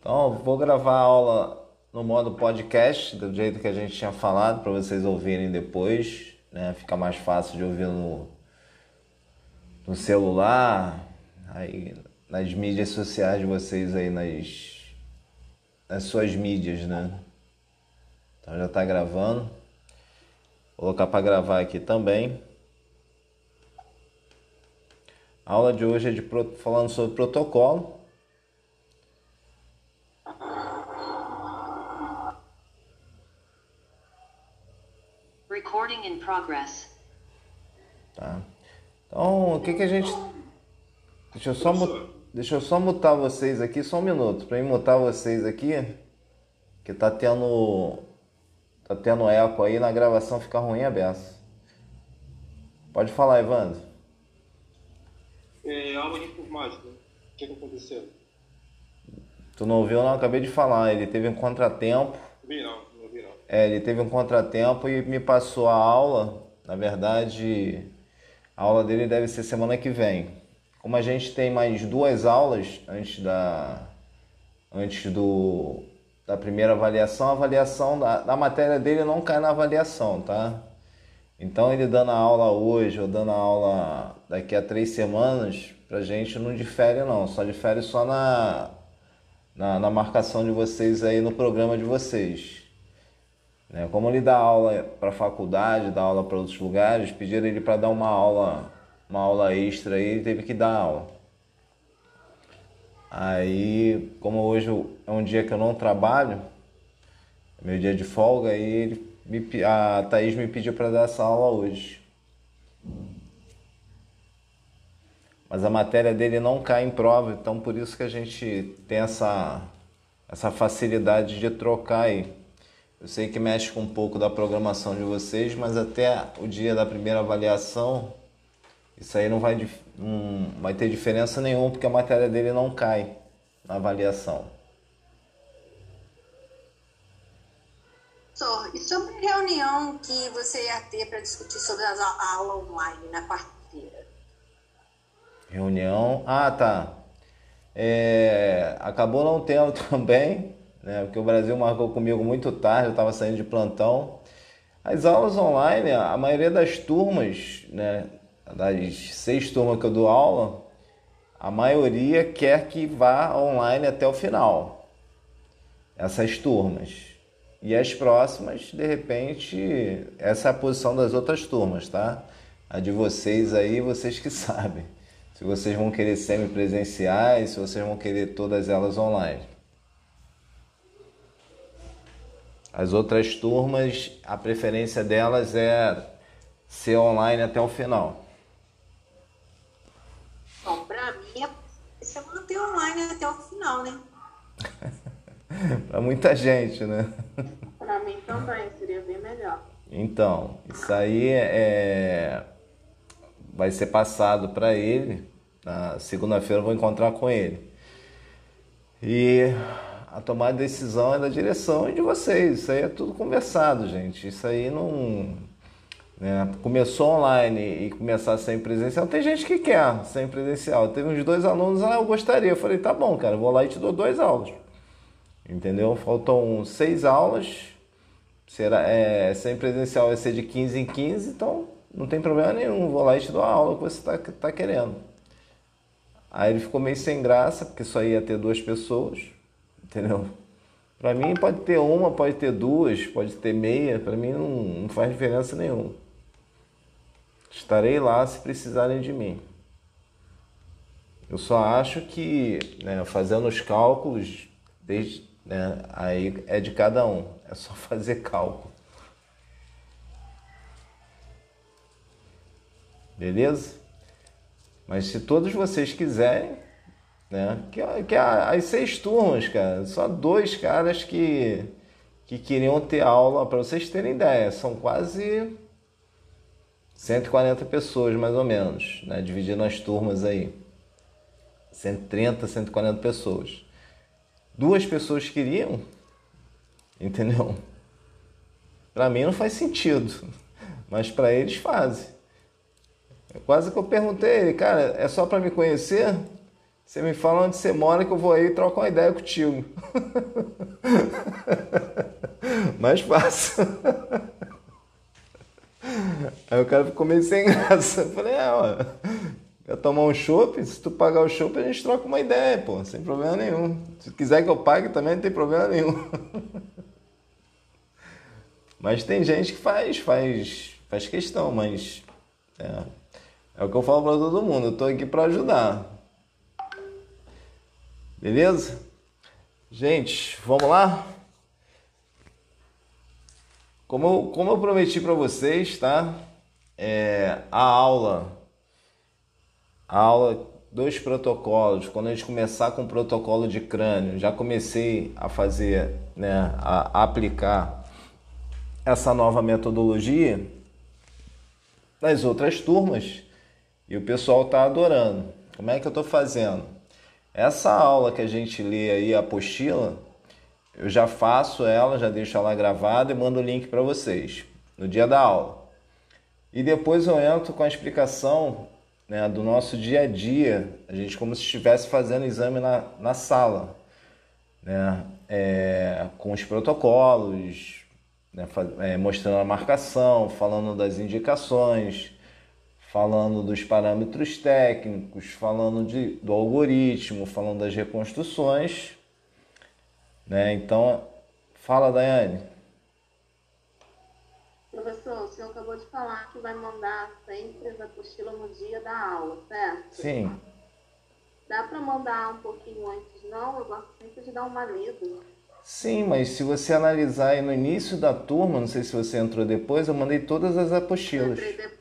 Então, vou gravar a aula no modo podcast, do jeito que a gente tinha falado, para vocês ouvirem depois, né? Fica mais fácil de ouvir no, no celular, aí nas mídias sociais de vocês aí, nas, nas suas mídias, né? Então já está gravando. Vou colocar para gravar aqui também. A aula de hoje é de falando sobre protocolo. In progress. Tá. Então, o que que a gente Deixa eu só deixa eu só mutar vocês aqui só um minuto para mutar vocês aqui, que tá tendo tá tendo eco aí na gravação fica ruim a beça. Pode falar, Evandro. É, aula de informática. O que, que aconteceu? Tu não ouviu não? Acabei de falar. Ele teve um contratempo. Vi não. É, ele teve um contratempo e me passou a aula. Na verdade, a aula dele deve ser semana que vem. Como a gente tem mais duas aulas antes da antes do da primeira avaliação, a avaliação da, da matéria dele não cai na avaliação, tá? Então ele dando a aula hoje ou dando a aula daqui a três semanas, pra gente não difere não, só difere só na, na, na marcação de vocês aí no programa de vocês. Né? Como ele dá aula para faculdade, dá aula para outros lugares, pediram ele para dar uma aula, uma aula extra aí, ele teve que dar aula. Aí, como hoje é um dia que eu não trabalho, é meu dia de folga, aí ele me, a Thaís me pediu para dar essa aula hoje. Mas a matéria dele não cai em prova, então por isso que a gente tem essa, essa facilidade de trocar aí. Eu sei que mexe com um pouco da programação de vocês, mas até o dia da primeira avaliação, isso aí não vai, não vai ter diferença nenhuma, porque a matéria dele não cai na avaliação. Professor, e sobre a reunião que você ia ter para discutir sobre a aula online na quarta-feira? Reunião. Ah, tá. É, acabou não tendo também, né? Porque o Brasil marcou comigo muito tarde, eu estava saindo de plantão. As aulas online, a maioria das turmas, né? Das seis turmas que eu dou aula, a maioria quer que vá online até o final. Essas turmas. E as próximas, de repente, essa é a posição das outras turmas, tá? A de vocês aí, vocês que sabem. Se vocês vão querer semipresenciais, se vocês vão querer todas elas online. As outras turmas, a preferência delas é ser online até o final. Bom, para mim, é manter online até o final, né? para muita gente, né? Para mim também, seria bem melhor. Então, isso aí é vai ser passado para ele. Na segunda-feira eu vou encontrar com ele. E a tomar decisão é da direção e de vocês. Isso aí é tudo conversado, gente. Isso aí não. Né? Começou online e começar sem presencial. Tem gente que quer sem presencial. Teve uns dois alunos, ah, eu gostaria. Eu falei, tá bom, cara, vou lá e te dou dois aulas. Entendeu? Faltam seis aulas. Será, é, sem presencial vai ser de 15 em 15, então não tem problema nenhum. Vou lá e te dou a aula que você está tá querendo. Aí ele ficou meio sem graça, porque só ia ter duas pessoas, entendeu? Para mim pode ter uma, pode ter duas, pode ter meia, para mim não, não faz diferença nenhuma. Estarei lá se precisarem de mim. Eu só acho que, né, fazendo os cálculos, desde, né, aí é de cada um, é só fazer cálculo. Beleza? Mas se todos vocês quiserem, né? Que, que as seis turmas, cara, só dois caras que, que queriam ter aula, para vocês terem ideia, são quase 140 pessoas mais ou menos, né? Dividindo as turmas aí. 130, 140 pessoas. Duas pessoas queriam, entendeu? Para mim não faz sentido, mas para eles fazem. Quase que eu perguntei ele, cara, é só para me conhecer? Você me fala onde você mora que eu vou aí e troco uma ideia contigo. Mais fácil. Aí o cara ficou meio sem graça. Eu falei, é, ó, quer tomar um chopp? Se tu pagar o chopp, a gente troca uma ideia, pô, sem problema nenhum. Se quiser que eu pague também, não tem problema nenhum. Mas tem gente que faz, faz, faz questão, mas é, é o que eu falo para todo mundo, eu tô aqui para ajudar. Beleza? Gente, vamos lá? Como eu, como eu prometi para vocês, tá? É, a aula, a aula dos protocolos, quando a gente começar com o protocolo de crânio, já comecei a fazer, né, a, aplicar essa nova metodologia nas outras turmas e o pessoal está adorando. Como é que eu estou fazendo? Essa aula que a gente lê aí, a apostila, eu já faço ela, já deixo ela gravada e mando o link para vocês no dia da aula. E depois eu entro com a explicação né, do nosso dia a dia, a gente como se estivesse fazendo exame na, na sala, né, é, com os protocolos, né, é, mostrando a marcação, falando das indicações, falando dos parâmetros técnicos, falando de, do algoritmo, falando das reconstruções né? Então, fala, Daiane. Professor, o senhor acabou de falar que vai mandar sempre as apostilas no dia da aula, certo? Sim. Dá para mandar um pouquinho antes, não? Eu gosto sempre de dar uma lida. Sim, mas se você analisar aí no início da turma, não sei se você entrou depois, eu mandei todas as apostilas. Entrei depois.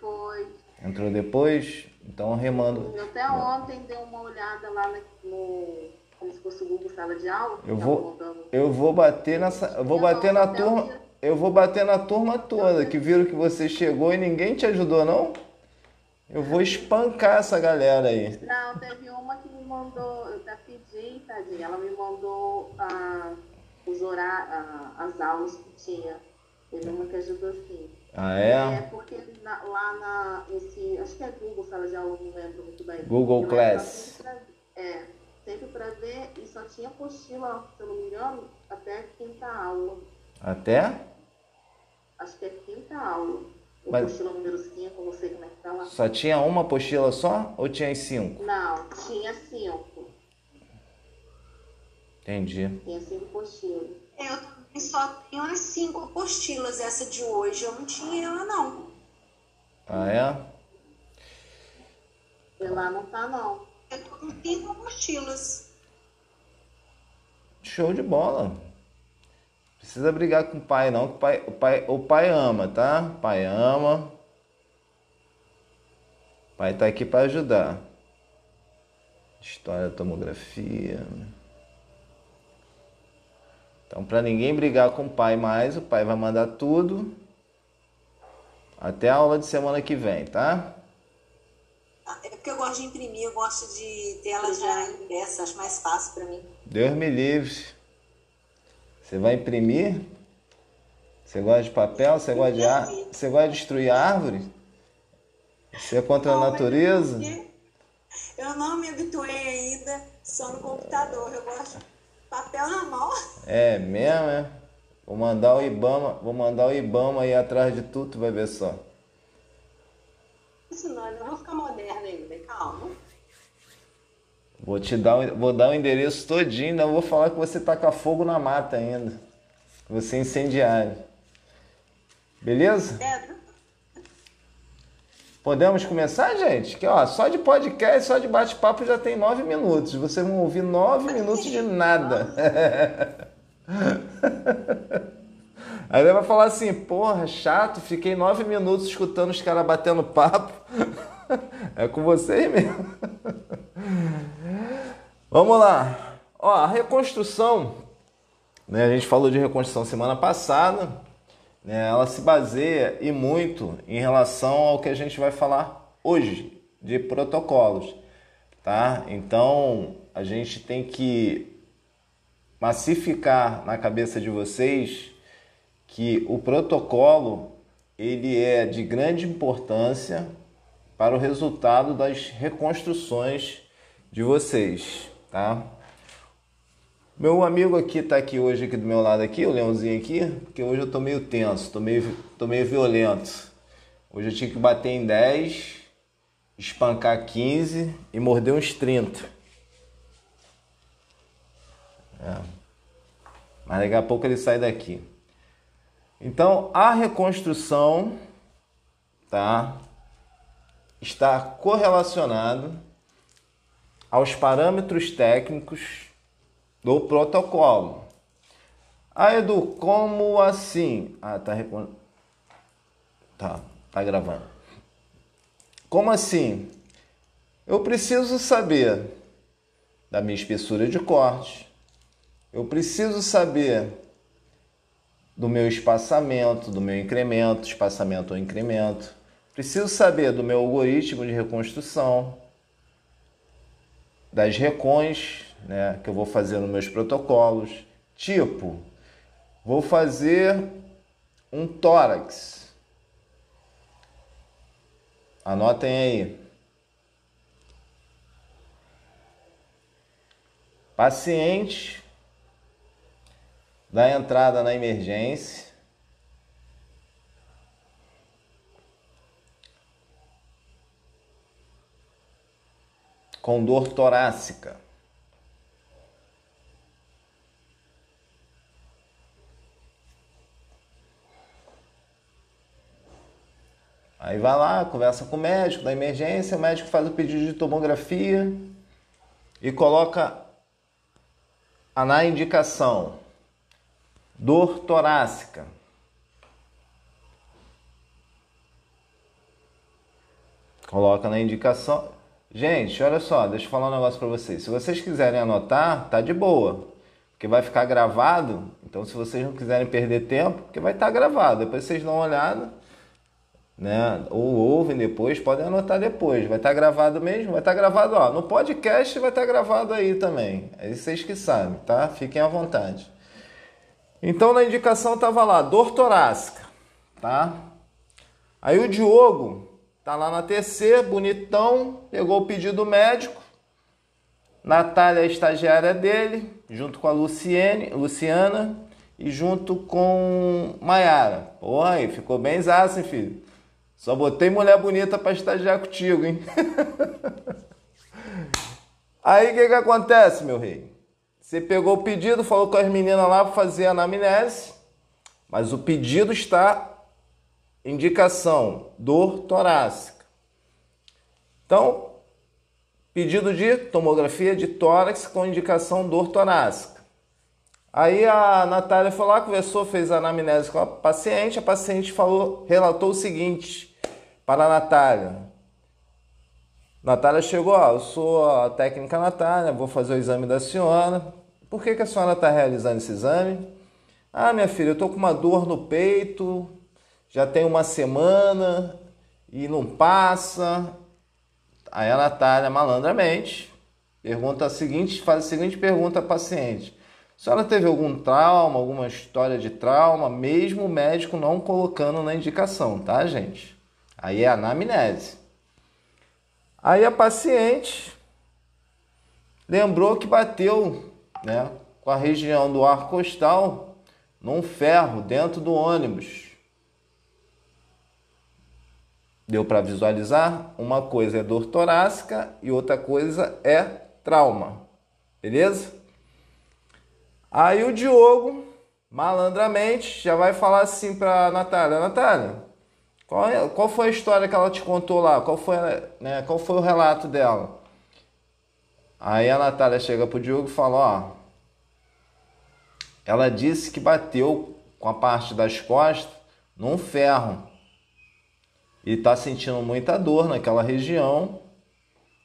Entrou depois? Então remando. Até ontem dei uma olhada lá no como se fosse o Google sala de aula. Eu vou, eu vou bater nessa, eu vou bater na turma, eu vou bater na turma toda que viram que você chegou e ninguém te ajudou não. Eu vou espancar essa galera aí. Não, teve uma que me mandou, eu até pedi, tadinha, ela me mandou ah, os horários, ah, as aulas que tinha. Teve uma que ajudou sim. Ah, é? É, porque na, lá na, esse, acho que é Google Sala de Aula, não lembro muito bem. Google Class. É, sempre para ver e só tinha apostila, se eu não me engano, até a quinta aula. Até? Acho que é quinta aula. O Mas... apostila número 5, não sei como é que tá lá. Só tinha uma apostila só ou tinha as cinco? Não, tinha cinco. Entendi. Tinha cinco apostilas. Eu também só tenho as cinco apostilas, essa de hoje. Eu não tinha ela, não. Ah, é? E lá não tá, não. Eu tô com cinco apostilas. Show de bola. Precisa brigar com o pai, não, que o pai, o pai, o pai ama, tá? O pai ama. O pai tá aqui para ajudar. História da tomografia. Então, para ninguém brigar com o pai mais, o pai vai mandar tudo até a aula de semana que vem, tá? É porque eu gosto de imprimir, eu gosto de ter ela já impressa, acho mais fácil para mim. Deus me livre. Você vai imprimir? Você gosta de papel? Você gosta de, ar... você gosta de destruir árvore? Você é contra a natureza? Eu não me habituei ainda só no computador. Eu gosto papel na mão. É mesmo, é? Vou mandar o Ibama, vou mandar o Ibama aí atrás de tudo, tu vai ver só. Isso não, eu não vou ficar moderna ainda, calma. Vou te dar, vou dar o endereço todinho, ainda vou falar que você taca fogo na mata ainda. Que você é incendiário. Beleza? É. Podemos começar, gente? Que ó, só de podcast, só de bate-papo já tem nove minutos. Vocês vão ouvir nove minutos de nada. Aí ele vai falar assim, porra, chato, fiquei nove minutos escutando os caras batendo papo. É com vocês mesmo. Vamos lá. Ó, a reconstrução, né, a gente falou de reconstrução semana passada, né, ela se baseia e muito em relação ao que a gente vai falar hoje, de protocolos. Tá? Então, a gente tem que massificar na cabeça de vocês que o protocolo ele é de grande importância para o resultado das reconstruções de vocês, tá? Meu amigo aqui tá aqui hoje aqui do meu lado aqui, o Leãozinho aqui, porque hoje eu tô meio tenso, tô meio, tô meio violento. Hoje eu tinha que bater em 10, espancar 15 e morder uns 30. É. Mas daqui a pouco ele sai daqui. Então, a reconstrução, tá? Está correlacionado aos parâmetros técnicos do protocolo. Ah, Edu, como assim? Ah, tá, tá, tá gravando. Como assim? Eu preciso saber da minha espessura de corte. Eu preciso saber do meu espaçamento, do meu incremento, espaçamento ou incremento. Preciso saber do meu algoritmo de reconstrução, das recons né, que eu vou fazer nos meus protocolos. Tipo, vou fazer um tórax. Anotem aí. Paciente da entrada na emergência. Com dor torácica. Aí vai lá, conversa com o médico da emergência, o médico faz o pedido de tomografia e coloca na indicação dor torácica. Coloca na indicação. Gente, olha só, deixa eu falar um negócio para vocês. Se vocês quiserem anotar, tá de boa, porque vai ficar gravado. Então, se vocês não quiserem perder tempo, porque vai estar tá gravado. Depois vocês dão uma olhada né? Ou ouvem depois, podem anotar depois. Vai estar tá gravado mesmo? Vai estar tá gravado, ó. No podcast vai estar tá gravado aí também. É vocês que sabem, tá? Fiquem à vontade. Então na indicação tava lá, dor torácica, tá? Aí o Diogo tá lá na TC, bonitão, pegou o pedido médico. Natália, a estagiária dele, junto com a Luciene, Luciana e junto com Maiara. Porra, aí ficou bem zaço, hein, filho? Só botei mulher bonita para estagiar contigo, hein? Aí o que, que acontece, meu rei? Você pegou o pedido, falou com as meninas lá para fazer a anamnese, mas o pedido está indicação dor torácica. Então, pedido de tomografia de tórax com indicação dor torácica. Aí a Natália lá, conversou, fez a anamnese com a paciente. A paciente falou, relatou o seguinte para a Natália. Natália chegou, ó, eu sou a técnica Natália, vou fazer o exame da senhora. Por que, que a senhora está realizando esse exame? Ah, minha filha, eu estou com uma dor no peito, já tem uma semana e não passa. Aí a Natália, malandramente, pergunta a seguinte, faz a seguinte pergunta à paciente. A senhora teve algum trauma, alguma história de trauma, mesmo o médico não colocando na indicação, tá, gente? Aí é anamnese. Aí a paciente lembrou que bateu, né, com a região do arco costal num ferro dentro do ônibus. Deu para visualizar? Uma coisa é dor torácica e outra coisa é trauma. Beleza? Aí o Diogo, malandramente, já vai falar assim para Natália: Natália, qual, é, qual foi a história que ela te contou lá? Qual foi, né, qual foi o relato dela? Aí a Natália chega pro Diogo e fala: Ó, ela disse que bateu com a parte das costas num ferro e tá sentindo muita dor naquela região,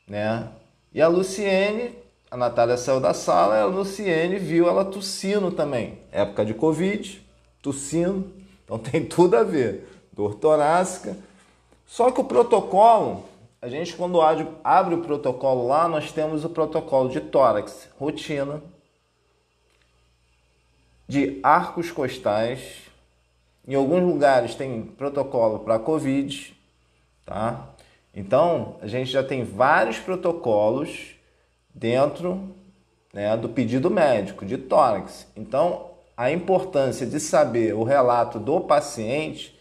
né? E a Luciene a Natália saiu da sala, a Luciene viu ela tossindo também. Época de Covid, tossindo. Então tem tudo a ver. Dor torácica. Só que o protocolo, a gente quando abre o protocolo lá, nós temos o protocolo de tórax, rotina, de arcos costais. Em alguns lugares tem protocolo para Covid, tá? Então, a gente já tem vários protocolos dentro né, do pedido médico de tórax. Então, a importância de saber o relato do paciente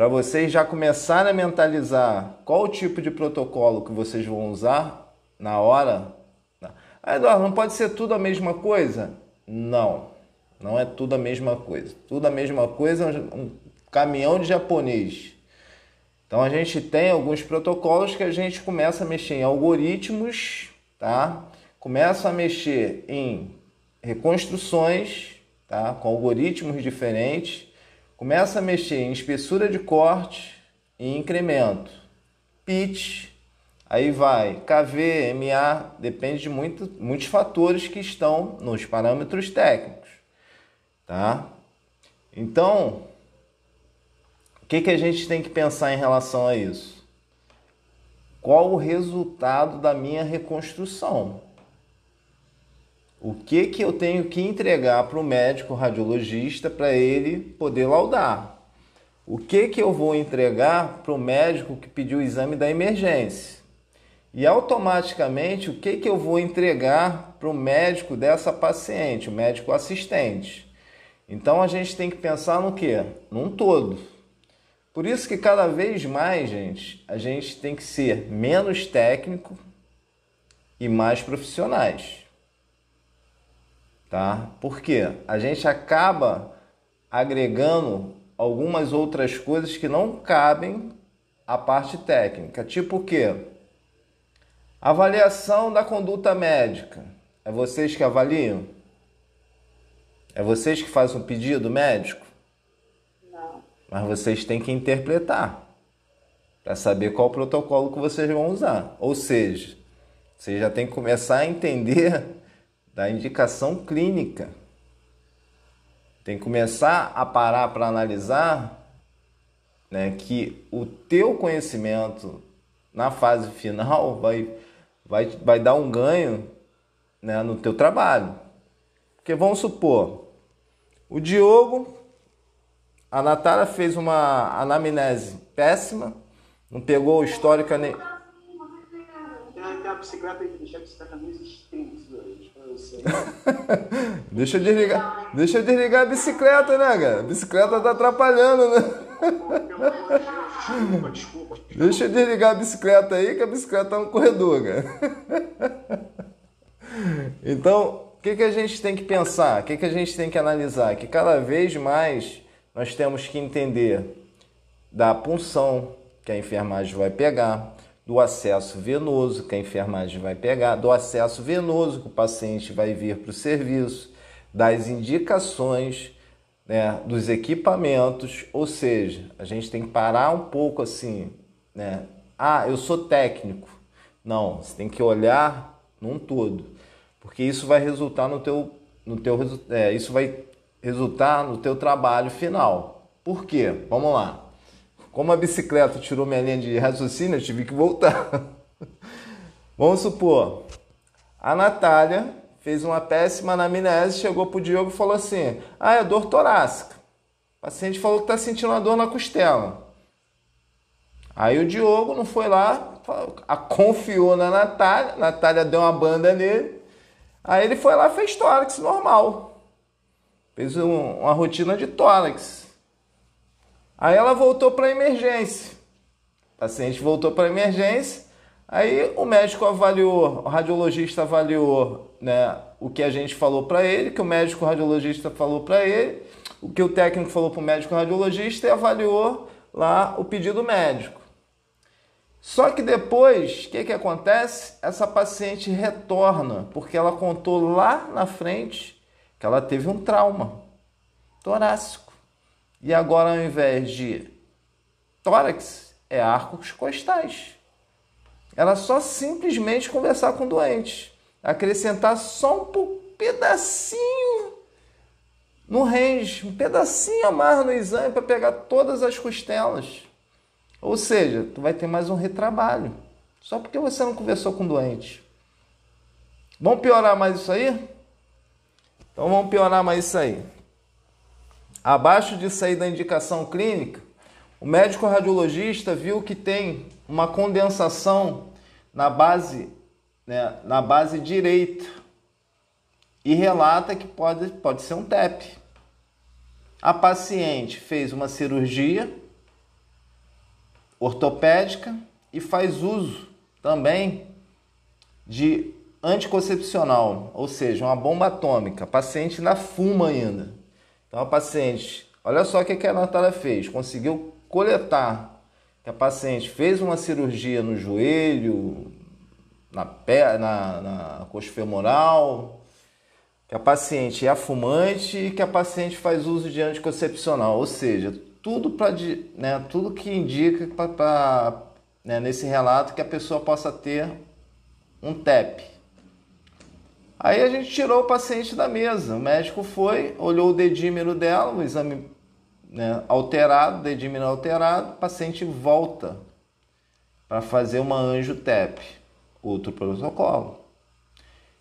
para vocês já começarem a mentalizar qual o tipo de protocolo que vocês vão usar na hora. Ah, Eduardo, não pode ser tudo a mesma coisa? Não, não é tudo a mesma coisa. Tudo a mesma coisa é um caminhão de japonês. Então a gente tem alguns protocolos que a gente começa a mexer em algoritmos, tá? Começa a mexer em reconstruções, tá? Com algoritmos diferentes. Começa a mexer em espessura de corte e incremento. Pitch, aí vai KV, MA, depende de muito, muitos fatores que estão nos parâmetros técnicos, tá? Então, que, que a gente tem que pensar em relação a isso? Qual o resultado da minha reconstrução? O que, que eu tenho que entregar para o médico radiologista para ele poder laudar? O que, que eu vou entregar para o médico que pediu o exame da emergência? E automaticamente, o que, que eu vou entregar para o médico dessa paciente, o médico assistente? Então a gente tem que pensar no que? Num todo. Por isso que cada vez mais, gente, a gente tem que ser menos técnico e mais profissionais. Tá? Porque a gente acaba agregando algumas outras coisas que não cabem à parte técnica. Tipo o quê? Avaliação da conduta médica. É vocês que avaliam? É vocês que fazem um pedido médico? mas vocês têm que interpretar para saber qual protocolo que vocês vão usar. Ou seja, você já tem que começar a entender da indicação clínica. Tem que começar a parar para analisar né, que o teu conhecimento na fase final vai, vai, vai dar um ganho né, no teu trabalho. Porque vamos supor, o Diogo a Natália fez uma anamnese péssima, não pegou o histórico nem. deixa eu desligar. Deixa eu desligar a bicicleta, né, cara? A bicicleta tá atrapalhando, né? Desculpa, desculpa. Deixa eu desligar a bicicleta aí, que a bicicleta tá no corredor, cara. Então, o que, que a gente tem que pensar? O que, que a gente tem que analisar? Que cada vez mais nós temos que entender da punção que a enfermagem vai pegar, do acesso venoso que a enfermagem vai pegar, do acesso venoso que o paciente vai vir para o serviço, das indicações, né, dos equipamentos, ou seja, a gente tem que parar um pouco assim, né? Ah, eu sou técnico. Não, você tem que olhar num todo, porque isso vai resultar no teu, no teu é, isso vai resultar no teu trabalho final. Por quê? Vamos lá. Como a bicicleta tirou minha linha de raciocínio, eu tive que voltar. Vamos supor, a Natália fez uma péssima anamnese, chegou pro Diogo e falou assim: Ah, é dor torácica. O paciente falou que está sentindo uma dor na costela. Aí o Diogo não foi lá, a confiou na Natália, a Natália deu uma banda nele. Aí ele foi lá e fez tórax normal. Fez um, uma rotina de tórax. Aí ela voltou para a emergência. O paciente voltou para a emergência. Aí o médico avaliou, o radiologista avaliou né, o que a gente falou para ele, que o médico radiologista falou para ele, o que o técnico falou para o médico radiologista e avaliou lá o pedido médico. Só que depois, o que, que acontece? Essa paciente retorna, porque ela contou lá na frente que ela teve um trauma torácico. E agora, ao invés de tórax, é arcos costais. Ela só simplesmente conversar com o doente, acrescentar só um pedacinho no range, um pedacinho a mais no exame para pegar todas as costelas. Ou seja, tu vai ter mais um retrabalho, só porque você não conversou com o doente. Vamos piorar mais isso aí? Então vamos piorar mais isso aí. Abaixo disso aí da indicação clínica, o médico radiologista viu que tem uma condensação na base né, na base direita e relata que pode, pode ser um TEP. A paciente fez uma cirurgia ortopédica e faz uso também de anticoncepcional, ou seja, uma bomba atômica. A paciente ainda fuma ainda. Então a paciente, olha só o que a Natália fez, conseguiu coletar que a paciente fez uma cirurgia no joelho, na, pé, na, na coxa femoral, que a paciente é fumante e que a paciente faz uso de anticoncepcional, ou seja, tudo para né, tudo que indica para né, nesse relato que a pessoa possa ter um TEP. Aí a gente tirou o paciente da mesa. O médico foi, olhou o dedímero dela, o exame né, alterado, dedímero alterado, o paciente volta para fazer uma anjo TEP, outro protocolo.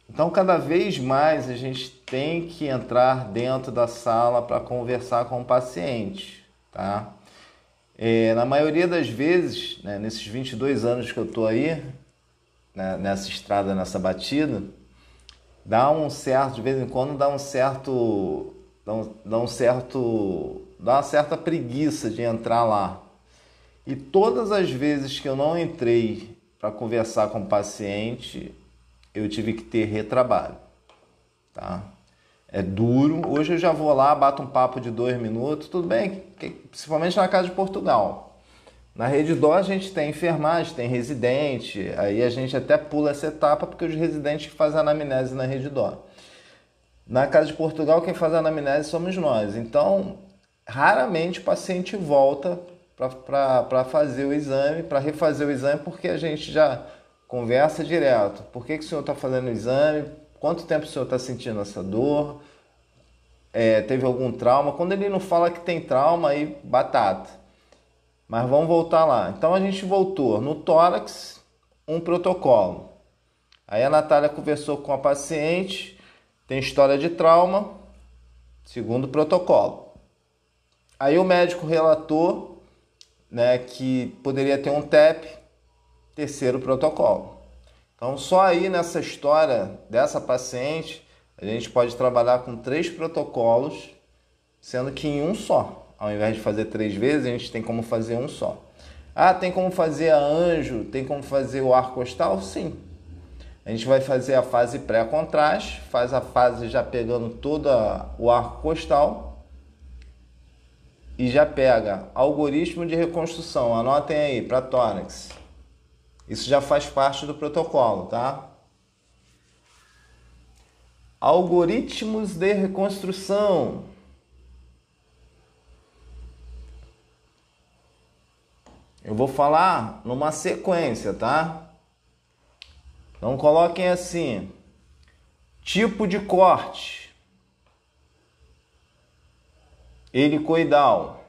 Então, cada vez mais a gente tem que entrar dentro da sala para conversar com o paciente, tá? É, na maioria das vezes, né, nesses 22 anos que eu estou aí, né, nessa estrada, nessa batida, dá um certo, de vez em quando dá um certo, dá um, dá um certo, dá uma certa preguiça de entrar lá. E todas as vezes que eu não entrei para conversar com o paciente, eu tive que ter retrabalho, tá? é duro. Hoje eu já vou lá, bato um papo de dois minutos, tudo bem, principalmente na casa de Portugal. Na Rede Dó a gente tem enfermagem, tem residente, aí a gente até pula essa etapa porque os residentes fazem anamnese na Rede Dó. Na Casa de Portugal, quem faz a anamnese somos nós. Então, raramente o paciente volta para fazer o exame, para refazer o exame, porque a gente já conversa direto. Por que, que o senhor está fazendo o exame? Quanto tempo o senhor está sentindo essa dor? É, teve algum trauma? Quando ele não fala que tem trauma, aí batata. Mas vamos voltar lá. Então a gente voltou no tórax, um protocolo. Aí a Natália conversou com a paciente, tem história de trauma, segundo protocolo. Aí o médico relatou né, que poderia ter um TEP, terceiro protocolo. Então, só aí nessa história dessa paciente, a gente pode trabalhar com três protocolos, sendo que em um só. Ao invés de fazer três vezes, a gente tem como fazer um só. Ah, tem como fazer a anjo? Tem como fazer o ar costal? Sim. A gente vai fazer a fase pré-contraste, faz a fase já pegando todo o arco costal e já pega algoritmo de reconstrução. Anotem aí para tórax. Isso já faz parte do protocolo, tá? Algoritmos de reconstrução. Eu vou falar numa sequência, tá? Então coloquem assim: tipo de corte, helicoidal.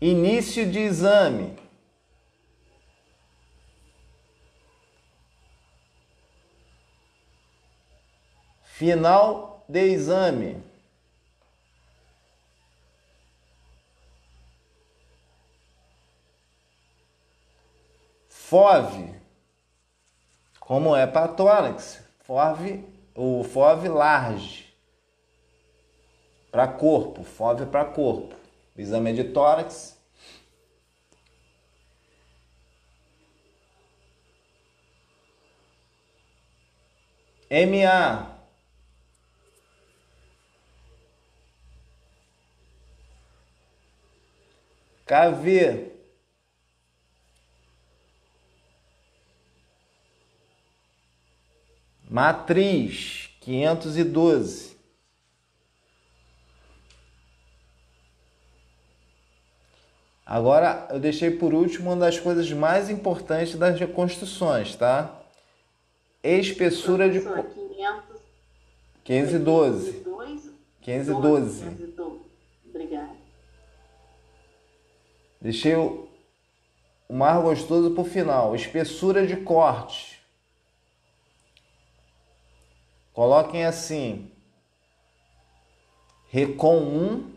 Início de exame. Final de exame. FOV, como é para tórax, FOV, o FOV large, para corpo, FOV para corpo. O exame é de tórax. MA. KV. Matriz quinhentos e doze. Agora, eu deixei por último uma das coisas mais importantes das reconstruções, tá? Espessura de... 512. 512. Obrigada. Deixei o mais gostoso para o final. Espessura de corte. Coloquem assim. Recon 1.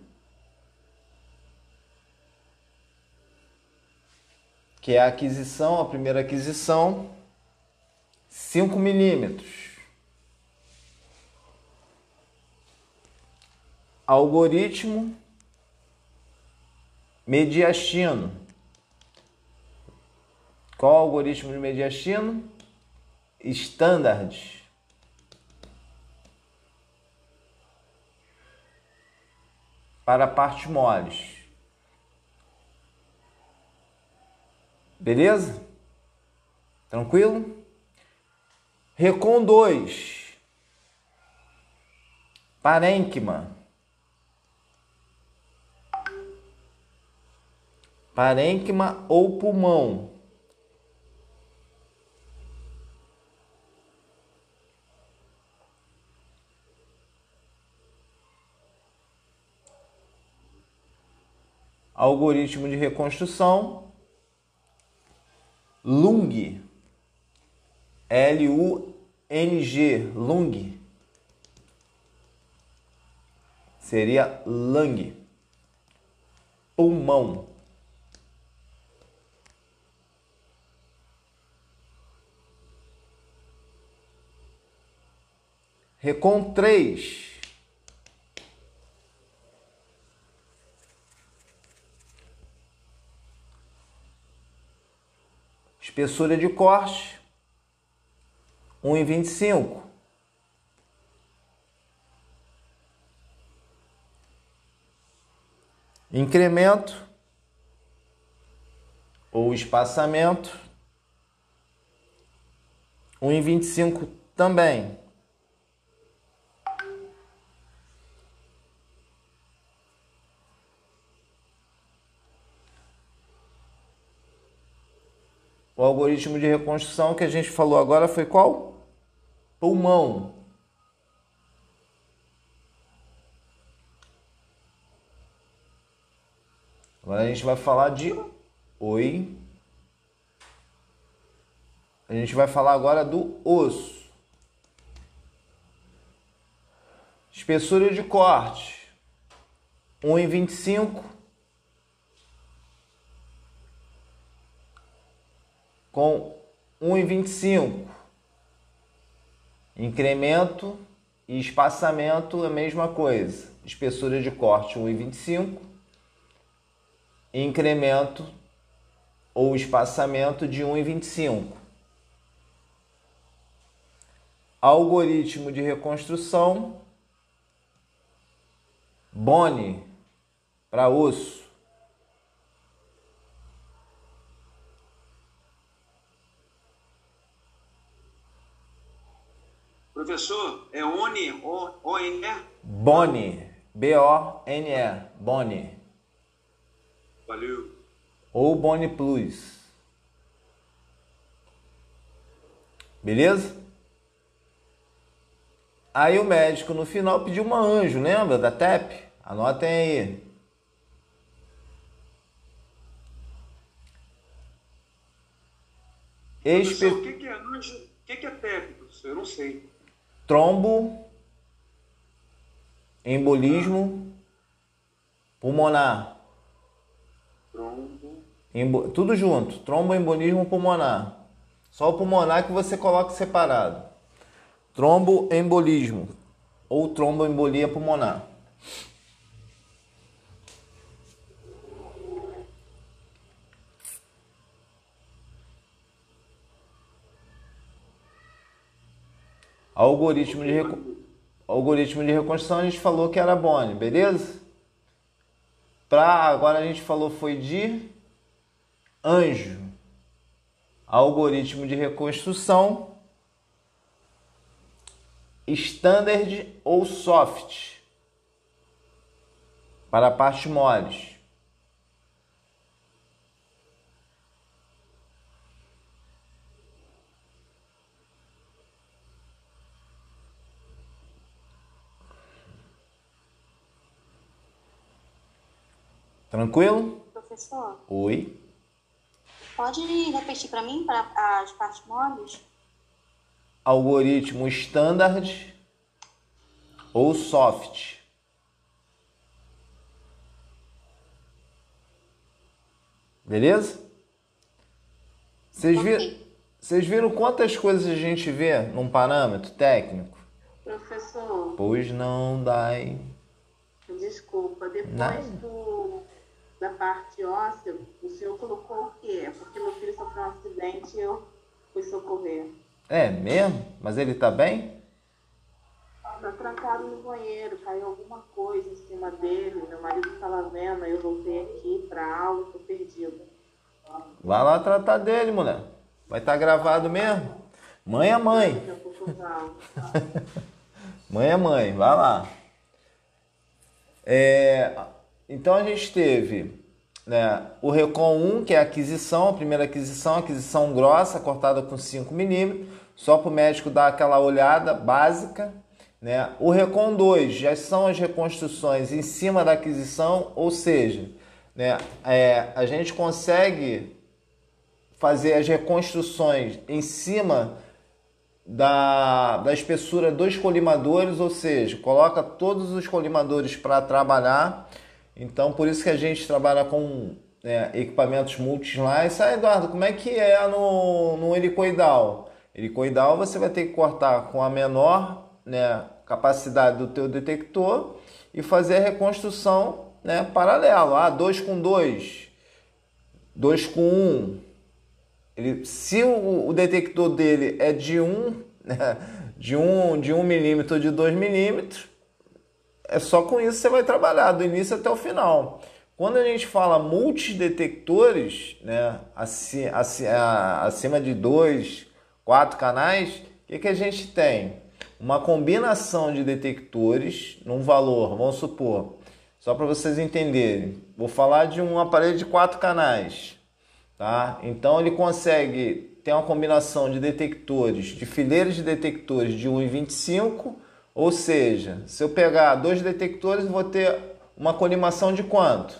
Que é a aquisição, a primeira aquisição. 5 milímetros. Algoritmo mediastino. Qual o algoritmo de mediastino? Standard. Para partes moles. Beleza? Tranquilo? Recon 2. Parênquima. Parênquima ou pulmão. Algoritmo de reconstrução. Lung. L-U-N-G. Lung. Seria lung. Pulmão. Recon 3. Espessura de corte, 1,25. Incremento ou espaçamento, 1,25 também. O algoritmo de reconstrução que a gente falou agora foi qual? Pulmão. Agora a gente vai falar de oi. A gente vai falar agora do osso. Espessura de corte 1,25 com 1,25. Incremento e espaçamento a mesma coisa. Espessura de corte 1,25. Incremento ou espaçamento de 1,25. Algoritmo de reconstrução Bone para osso. Professor, é ONI, O-N-E? Bone, B-O-N-E, Bone. Valeu. Ou Bone Plus. Beleza? Aí o médico no final pediu uma anjo, lembra da TEP? Anotem aí. Espe... o que, que é anjo? O que, que é TEP, professor? Eu não sei. Trombo, embolismo pulmonar. Trombo. Embo- Tudo junto. Tromboembolismo pulmonar. Só o pulmonar que você coloca separado. Tromboembolismo ou tromboembolia pulmonar. Algoritmo de, reco- Algoritmo de reconstrução a gente falou que era Bone, beleza? Pra agora a gente falou foi de anjo. Algoritmo de reconstrução standard ou soft para partes moles. Tranquilo? Professor, Oi. pode repetir para mim para as partes moles? Algoritmo standard ou soft. Beleza? Vocês viram, vocês viram quantas coisas a gente vê num parâmetro técnico? Professor, Pois não, Dai. desculpa, depois do, da parte óssea, o senhor colocou o quê? Porque meu filho sofreu um acidente e eu fui socorrer. É mesmo? Mas ele tá bem? Tá trancado no banheiro, caiu alguma coisa em cima dele, meu marido estava vendo, aí eu voltei aqui pra aula, tô perdido. Vai lá tratar dele, mulher. Vai estar gravado mesmo? Mãe é mãe. Mãe é mãe, vai lá. É, então a gente teve né, o Recon 1, que é a aquisição, a primeira aquisição, aquisição grossa, cortada com 5 milímetros, só para o médico dar aquela olhada básica. Né? O Recon 2 já são as reconstruções em cima da aquisição, ou seja, né, é, a gente consegue fazer as reconstruções em cima da, da espessura dos colimadores, ou seja, coloca todos os colimadores para trabalhar. Então, por isso que a gente trabalha com né, equipamentos multislice. Ah, Eduardo, como é que é no, no helicoidal? Helicoidal você vai ter que cortar com a menor né, capacidade do teu detector e fazer a reconstrução né, paralelo. Ah, 2 com 2, 2 com 1, um, ele, se o, o, detector dele é de 1 um, né, de 1 um, de um milímetro ou de 2 milímetros, é só com isso você vai trabalhar, do início até o final. Quando a gente fala multidetectores, né, acima, de 2, 4 canais, o que, que a gente tem? Uma combinação de detectores num valor, vamos supor, só para vocês entenderem, vou falar de um aparelho de 4 canais. Tá? Então ele consegue ter uma combinação de detectores, de fileiras de detectores de 1,25, ou seja, se eu pegar dois detectores, vou ter uma colimação de quanto?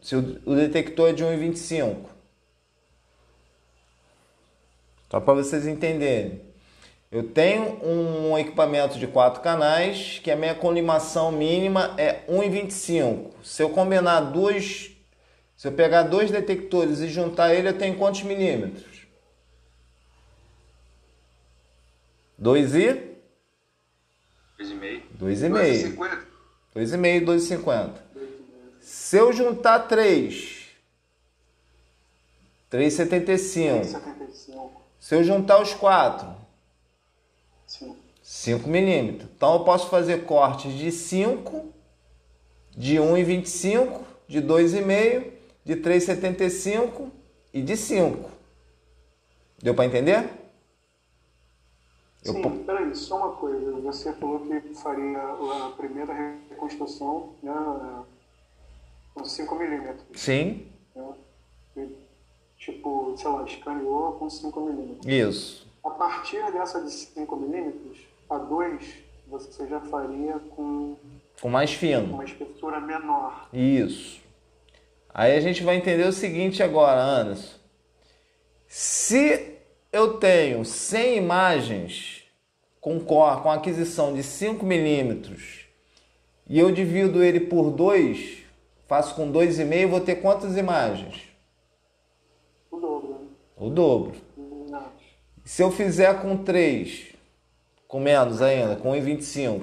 Se o detector é de 1,25. Só para vocês entenderem. Eu tenho um equipamento de quatro canais que a minha colimação mínima é 1,25. Se eu combinar duas se eu pegar dois detectores e juntar ele, eu tenho quantos milímetros? 2 e? 2,5. 2,5. 2,50. 2,5, 2,50. Se eu juntar 3, 3,75. 75. Se eu juntar os 4, Sim. 5 milímetros. Então eu posso fazer cortes de 5, de 1,25, de 2,5, de 3,75 e de 5. Deu para entender? Eu Sim, peraí, só uma coisa. Você falou que faria a primeira reconstrução né, com 5 milímetros. Sim, Né? E, Tipo, sei lá, escaneou com 5 milímetros. isso. A partir dessa de 5 milímetros, a 2 você já faria com Com mais fino. uma espessura menor. Isso. Aí a gente vai entender o seguinte agora, Anderson. Se eu tenho 100 imagens com cor, com aquisição de 5 milímetros e eu divido ele por 2, faço com 2,5, vou ter quantas imagens? O dobro. Né? O dobro. Não. Se eu fizer com 3, com menos ainda, com 1,25,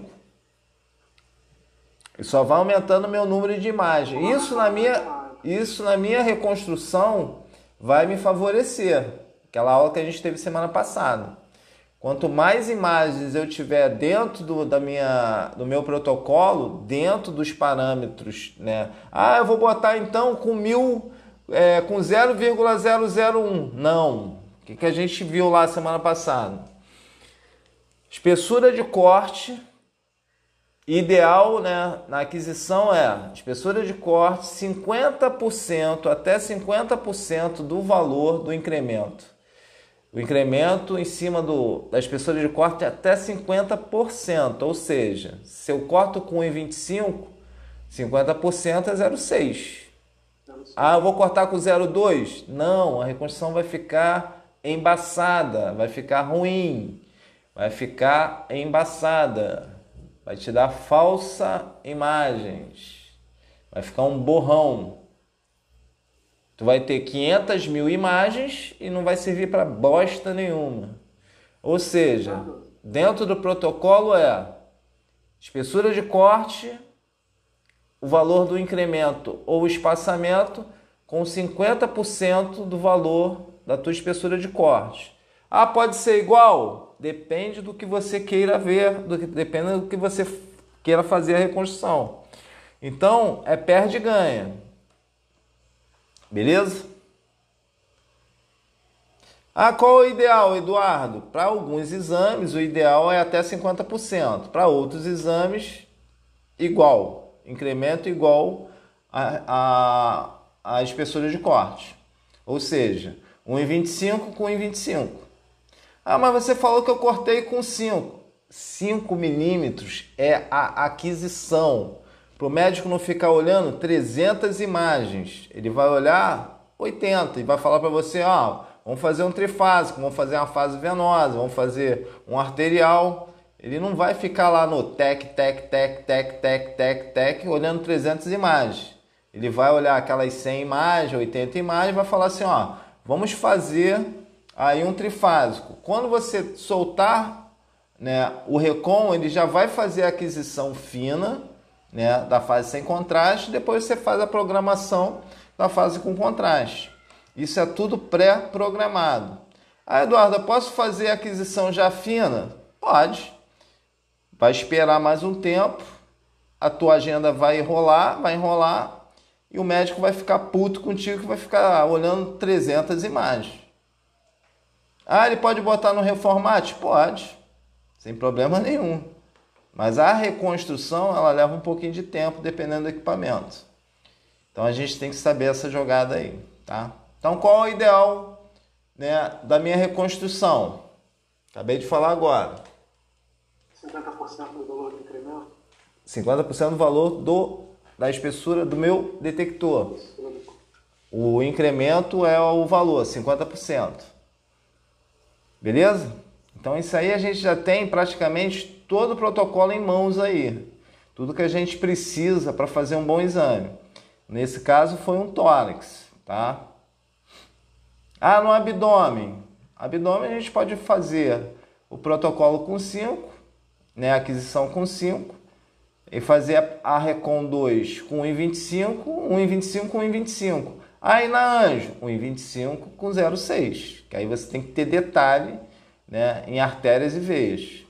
ele só vai aumentando o meu número de imagens. Isso na minha, isso na minha reconstrução vai me favorecer. Aquela aula que a gente teve semana passada. Quanto mais imagens eu tiver dentro do, da minha, do meu protocolo, dentro dos parâmetros, né? Ah, eu vou botar então com mil, é, com 0,001. Não. O que, que a gente viu lá semana passada? Espessura de corte ideal né, na aquisição é espessura de corte 50% até 50% do valor do incremento. O incremento em cima do, da espessura de corte é até 50%, ou seja, se eu corto com 1,25, 50% é 0,6. Ah, eu vou cortar com 0,2? Não, a reconstrução vai ficar embaçada, vai ficar ruim, vai ficar embaçada, vai te dar falsa imagens, vai ficar um borrão. Tu vai ter 500 mil imagens e não vai servir para bosta nenhuma. Ou seja, dentro do protocolo é espessura de corte, o valor do incremento ou espaçamento com 50% do valor da tua espessura de corte. Ah, pode ser igual? Depende do que você queira ver, do que, depende do que você queira fazer a reconstrução. Então, é perde e ganha. Beleza? Ah, qual é o ideal, Eduardo? Para alguns exames, o ideal é até 50%. Para outros exames, igual. Incremento igual a, a, a espessura de corte. Ou seja, 1,25 com 1,25. Ah, mas você falou que eu cortei com 5. 5 milímetros é a aquisição. Para o médico não ficar olhando 300 imagens, ele vai olhar 80 e vai falar para você, ó, vamos fazer um trifásico, vamos fazer uma fase venosa, vamos fazer um arterial. Ele não vai ficar lá no tec, tec, tec, tec, tec, tec, tec, olhando 300 imagens. Ele vai olhar aquelas 100 imagens, 80 imagens e vai falar assim, ó, vamos fazer aí um trifásico. Quando você soltar né, o recon, ele já vai fazer a aquisição fina né, da fase sem contraste, depois você faz a programação da fase com contraste. Isso é tudo pré-programado. Ah, Eduardo, eu posso fazer a aquisição já fina? Pode. Vai esperar mais um tempo, a tua agenda vai enrolar, vai enrolar, e o médico vai ficar puto contigo que vai ficar olhando 300 imagens. Ah, ele pode botar no reformate? Pode, sem problema nenhum. Mas a reconstrução ela leva um pouquinho de tempo dependendo do equipamento. Então a gente tem que saber essa jogada aí, tá? Então qual é o ideal né, da minha reconstrução? Acabei de falar agora. 50% do valor do incremento? 50% do valor do da espessura do meu detector. O incremento é o valor, 50%. Beleza? Então isso aí a gente já tem praticamente todo o protocolo em mãos aí. Tudo que a gente precisa para fazer um bom exame. Nesse caso foi um tórax, tá? Ah, no abdômen. Abdômen a gente pode fazer o protocolo com 5, né, aquisição com 5 e fazer a Recon 2 com 1,25, 1,25 com 1,25. Aí na Anjo, 1,25 com 0,6. Que aí você tem que ter detalhe né, em artérias e veias,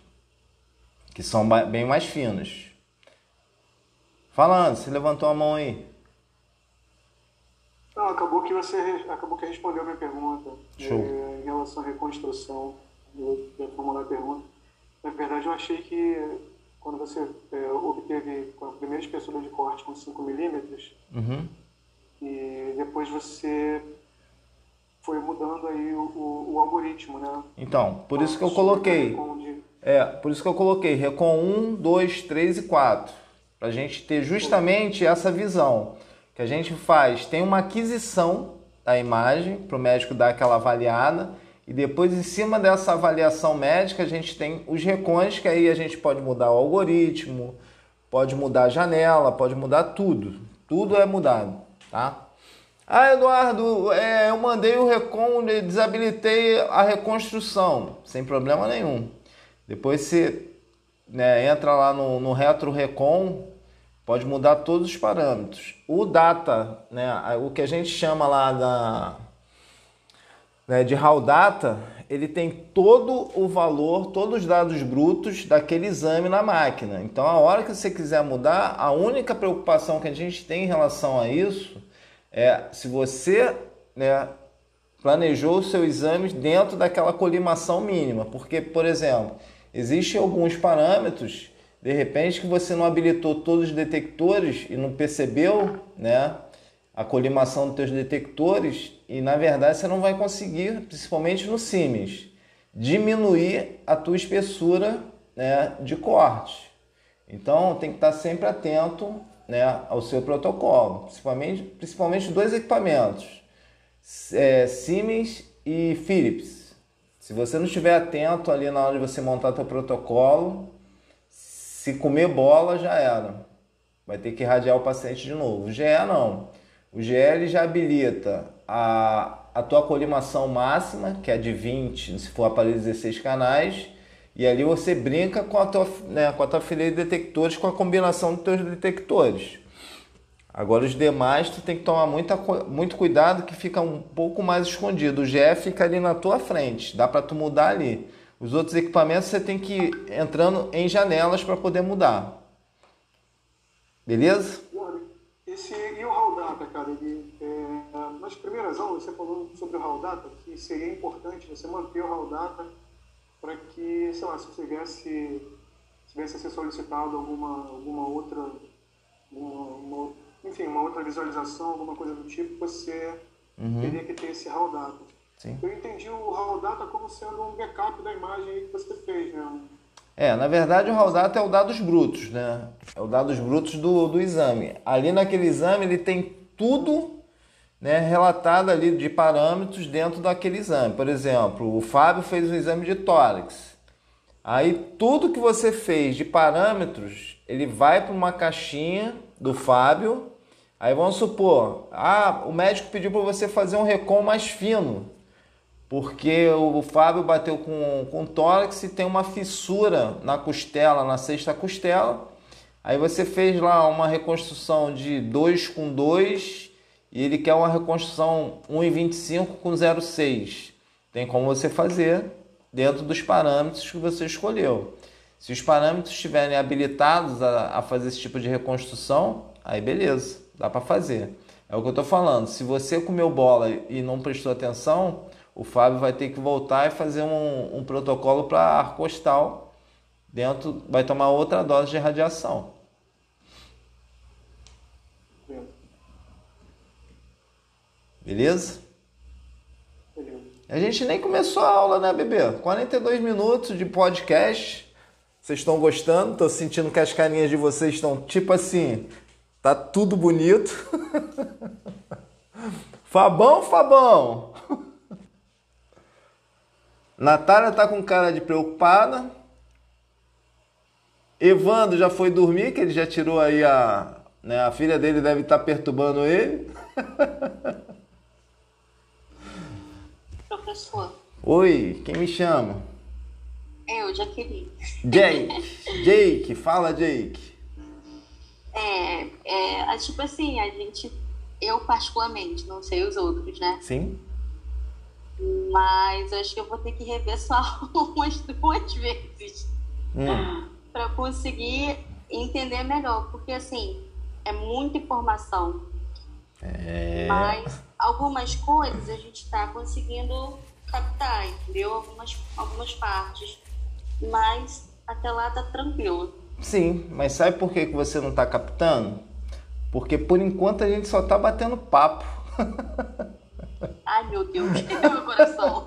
que são bem mais finas. Falando, você levantou a mão aí. Não, acabou que você acabou que respondeu a minha pergunta. É, em relação à reconstrução. Eu ia formular a pergunta. Na verdade, eu achei que quando você é, obteve a primeira espessura de corte com 5 milímetros, uhum. e depois você foi mudando aí o, o, o, algoritmo, né? Então, por isso que eu coloquei. É, por isso que eu coloquei Recon 1, 2, 3 e 4. Para a gente ter justamente essa visão. Que a gente faz, tem uma aquisição da imagem para o médico dar aquela avaliada e depois, em cima dessa avaliação médica, a gente tem os recons, que aí a gente pode mudar o algoritmo, pode mudar a janela, pode mudar tudo. Tudo é mudado, tá? Ah, Eduardo, é, eu mandei o recon, desabilitei a reconstrução, sem problema nenhum. Depois você né, entra lá no, no Retro Recon, pode mudar todos os parâmetros. O data, né, o que a gente chama lá da né, de raw data, ele tem todo o valor, todos os dados brutos daquele exame na máquina. Então, a hora que você quiser mudar, a única preocupação que a gente tem em relação a isso é se você né, planejou os seus exames dentro daquela colimação mínima. Porque, por exemplo, existem alguns parâmetros, de repente, que você não habilitou todos os detectores e não percebeu, né? a colimação dos teus detectores e na verdade você não vai conseguir, principalmente no Siemens, diminuir a tua espessura né, de corte. Então tem que estar sempre atento né, ao seu protocolo, principalmente, principalmente dois equipamentos, é, Siemens e Philips. Se você não estiver atento ali na hora de você montar teu protocolo, se comer bola já era. Vai ter que irradiar o paciente de novo. GE não. O GL já habilita a, a tua colimação máxima, que é de 20, se for aparelho 16 canais, e ali você brinca com a tua, né, com a tua fileira de detectores, com a combinação dos teus detectores. Agora os demais tu tem que tomar muita, muito cuidado que fica um pouco mais escondido. O GE fica ali na tua frente, dá para tu mudar ali. Os outros equipamentos você tem que ir entrando em janelas para poder mudar. Beleza? Esse, e o Raw Data, cara, ele, é, nas primeiras aulas você falou sobre o Raw Data, que seria importante você manter o Raw Data para que, sei lá, se você tivesse, se tivesse ser solicitado alguma, alguma outra, uma, uma, enfim, uma outra visualização, alguma coisa do tipo, você uhum. teria que ter esse Raw Data. Sim. Eu entendi o Raw Data como sendo um backup da imagem que você fez, né? É, na verdade o raw data é o dados brutos, né? É o dados brutos do, do exame. Ali naquele exame ele tem tudo né, relatado ali de parâmetros dentro daquele exame. Por exemplo, o Fábio fez um exame de tórax. Aí tudo que você fez de parâmetros, ele vai para uma caixinha do Fábio. Aí vamos supor, ah, o médico pediu para você fazer um recom mais fino porque o Fábio bateu com, com tórax e tem uma fissura na costela, na sexta costela. Aí você fez lá uma reconstrução de 2 com 2 e ele quer uma reconstrução 1,25 com 0,6. Tem como você fazer dentro dos parâmetros que você escolheu. Se os parâmetros estiverem habilitados a, a fazer esse tipo de reconstrução, aí beleza, dá para fazer. É o que eu estou falando. Se você comeu bola e não prestou atenção, o Fábio vai ter que voltar e fazer um, um protocolo para ar costal. Dentro, vai tomar outra dose de radiação. Beleza? A gente nem começou a aula, né, bebê? 42 minutos de podcast. Vocês estão gostando? Tô sentindo que as carinhas de vocês estão tipo assim, tá tudo bonito. Fabão, Fabão. Natália tá com cara de preocupada. Evandro já foi dormir, que ele já tirou aí a. Né, a filha dele deve estar tá perturbando ele. Professor. Oi, quem me chama? Eu, Jaqueline. Jake. Jake, fala, Jake. É, é, tipo assim, a gente, eu particularmente, não sei os outros, né? Sim. Mas acho que eu vou ter que rever só umas duas vezes hum. para conseguir entender melhor, porque assim é muita informação. É... Mas algumas coisas a gente está conseguindo captar, entendeu? Algumas, algumas partes. Mas até lá tá tranquilo. Sim, mas sabe por que, que você não está captando? Porque por enquanto a gente só está batendo papo. Ai, meu Deus, meu coração.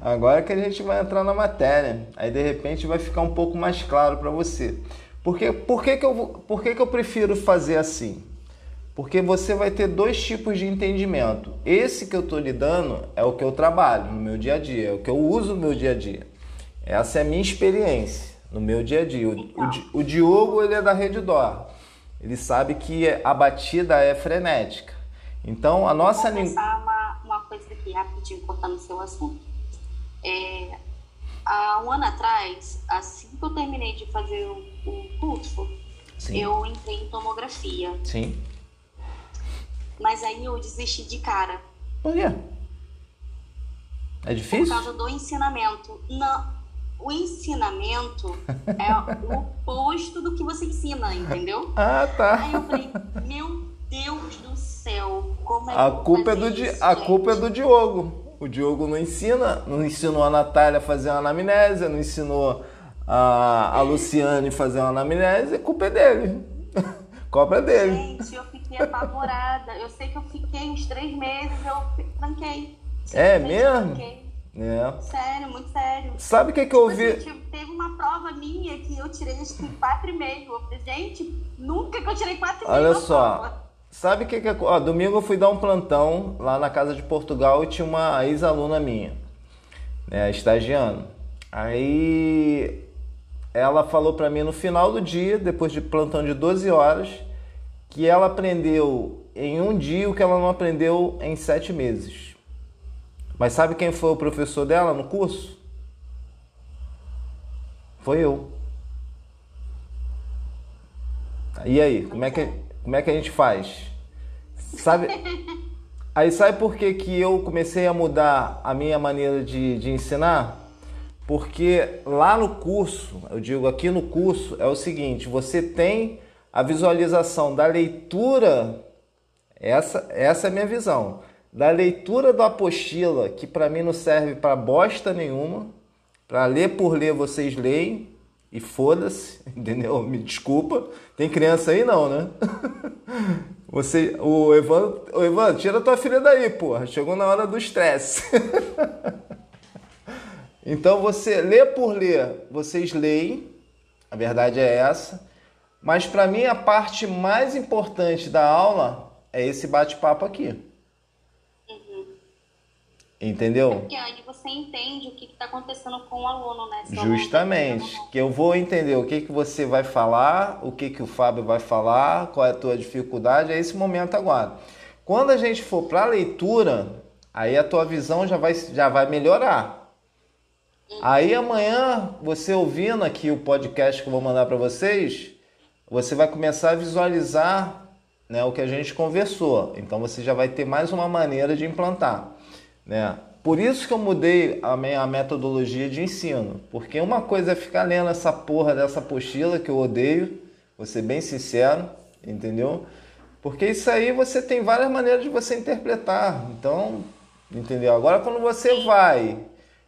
Agora que a gente vai entrar na matéria, aí de repente vai ficar um pouco mais claro para você. Porque, por que, que, eu, por que, que eu prefiro fazer assim? Porque você vai ter dois tipos de entendimento. Esse que eu estou lhe dando é o que eu trabalho no meu dia a dia, é o que eu uso no meu dia a dia. Essa é a minha experiência no meu dia a dia. O, então. o, o Diogo ele é da Rede Dor. Ele sabe que a batida é frenética. Então, a nossa língua. Uma, uma coisa aqui, rapidinho, cortando o seu assunto. É, há um ano atrás, assim que eu terminei de fazer o, o curso, Sim. eu entrei em tomografia. Sim. Mas aí eu desisti de cara. Por quê? É difícil? Por causa do ensinamento. Não, o ensinamento é o oposto do que você ensina, entendeu? Ah, tá. Aí eu falei, meu Deus do céu, como é a culpa é do isso, A culpa é do Diogo. O Diogo não ensina, não ensinou a Natália a fazer uma anamnésia, não ensinou a, a Luciane a fazer uma anamnésia, a culpa é dele. Cobra é dele. Gente, eu fiquei apavorada. Eu sei que eu fiquei uns três meses, eu tranquei. É mesmo? É. Sério, muito sério. Sabe o que, que eu tipo ouvi? Assim, teve uma prova minha que eu tirei acho que 4,5. Eu falei, gente, nunca que eu tirei 4,5. Olha só, prova. Sabe o que que é? Ó, domingo eu fui dar um plantão lá na casa de Portugal e tinha uma ex-aluna minha, né, estagiando. Aí ela falou para mim no final do dia, depois de plantão de 12 horas, que ela aprendeu em um dia o que ela não aprendeu em sete meses. Mas sabe quem foi o professor dela no curso? Foi eu. E aí, como é que, como é que a gente faz? Sabe? Aí sabe por que, que eu comecei a mudar a minha maneira de, de ensinar? Porque lá no curso, eu digo aqui no curso, é o seguinte: você tem a visualização da leitura, essa, essa é a minha visão, da leitura do apostila, que para mim não serve para bosta nenhuma, para ler por ler vocês leem, e foda-se, entendeu? Me desculpa. Tem criança aí não, né? Você, o Evandro, o tira tua filha daí, porra. Chegou na hora do estresse. então você lê por ler, vocês leem. A verdade é essa. Mas para mim a parte mais importante da aula é esse bate-papo aqui. Entendeu? É porque aí você entende o que está acontecendo com o aluno, né? Se Justamente. Que eu vou entender o que, que você vai falar, o que, que o Fábio vai falar, qual é a tua dificuldade, é esse momento agora. Quando a gente for para a leitura, aí a tua visão já vai, já vai melhorar. Uhum. Aí amanhã, você ouvindo aqui o podcast que eu vou mandar para vocês, você vai começar a visualizar né, o que a gente conversou. Então você já vai ter mais uma maneira de implantar. Né? Por isso que eu mudei a minha metodologia de ensino, porque uma coisa é ficar lendo essa porra dessa apostila que eu odeio, vou ser bem sincero, entendeu? Porque isso aí você tem várias maneiras de você interpretar. Então, entendeu? Agora quando você vai,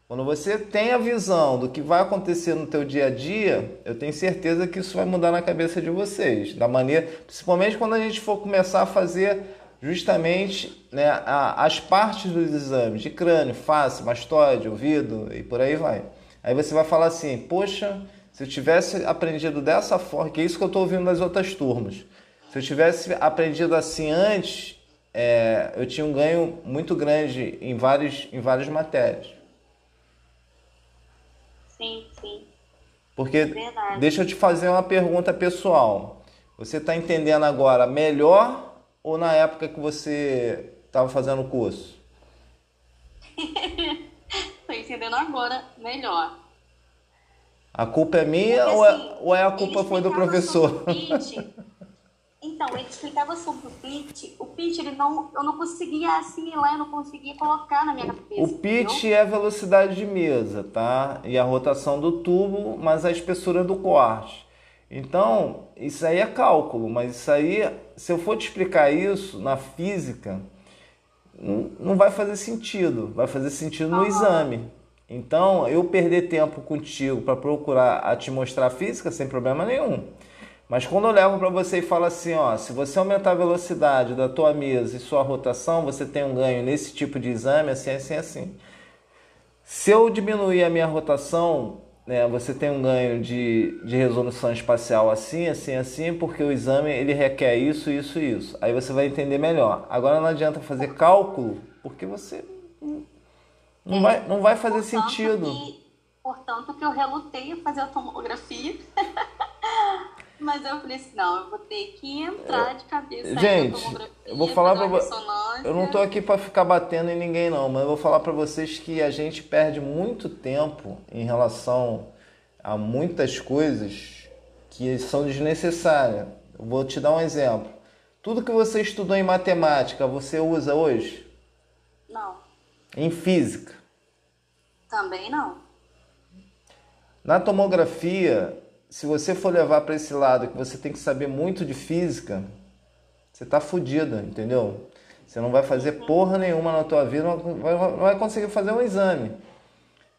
quando você tem a visão do que vai acontecer no teu dia a dia, eu tenho certeza que isso vai mudar na cabeça de vocês, da maneira, principalmente quando a gente for começar a fazer justamente né, as partes dos exames de crânio, face, mastoide, ouvido e por aí vai. Aí você vai falar assim, poxa, se eu tivesse aprendido dessa forma, que é isso que eu estou ouvindo das outras turmas, se eu tivesse aprendido assim antes, é, eu tinha um ganho muito grande em, vários, em várias matérias. Sim, sim. Porque, Verdade. deixa eu te fazer uma pergunta pessoal. Você está entendendo agora melhor ou na época que você estava fazendo o curso? Estou entendendo agora melhor. A culpa é minha Porque, ou, é, assim, ou é a culpa foi do professor? Então, ele explicava sobre o pitch. O pitch, ele não, eu não conseguia assimilar, eu não conseguia colocar na minha cabeça. O pitch entendeu? é a velocidade de mesa, tá? E a rotação do tubo, mas a espessura do corte. Então, isso aí é cálculo, mas isso aí, se eu for te explicar isso na física, não vai fazer sentido. Vai fazer sentido no exame. Então, eu perder tempo contigo para procurar a te mostrar a física sem problema nenhum. Mas quando eu levo para você e falo assim, ó, se você aumentar a velocidade da tua mesa e sua rotação, você tem um ganho nesse tipo de exame, assim, assim, assim. Se eu diminuir a minha rotação, né, você tem um ganho de, de resolução espacial assim, assim, assim, porque o exame ele requer isso, isso e isso. Aí você vai entender melhor. Agora não adianta fazer cálculo, porque você não, é, vai, não vai fazer sentido. Que, portanto, que eu relutei a fazer a tomografia. Mas eu falei assim, não, eu vou ter que entrar de cabeça Gente, eu vou falar para vocês. Eu não tô aqui para ficar batendo em ninguém não, mas eu vou falar para vocês que a gente perde muito tempo em relação a muitas coisas que são desnecessárias. Eu vou te dar um exemplo. Tudo que você estudou em matemática, você usa hoje? Não. Em física? Também não. Na tomografia, se você for levar para esse lado que você tem que saber muito de física, você tá fudido, entendeu? Você não vai fazer porra nenhuma na tua vida, não vai, não vai conseguir fazer um exame.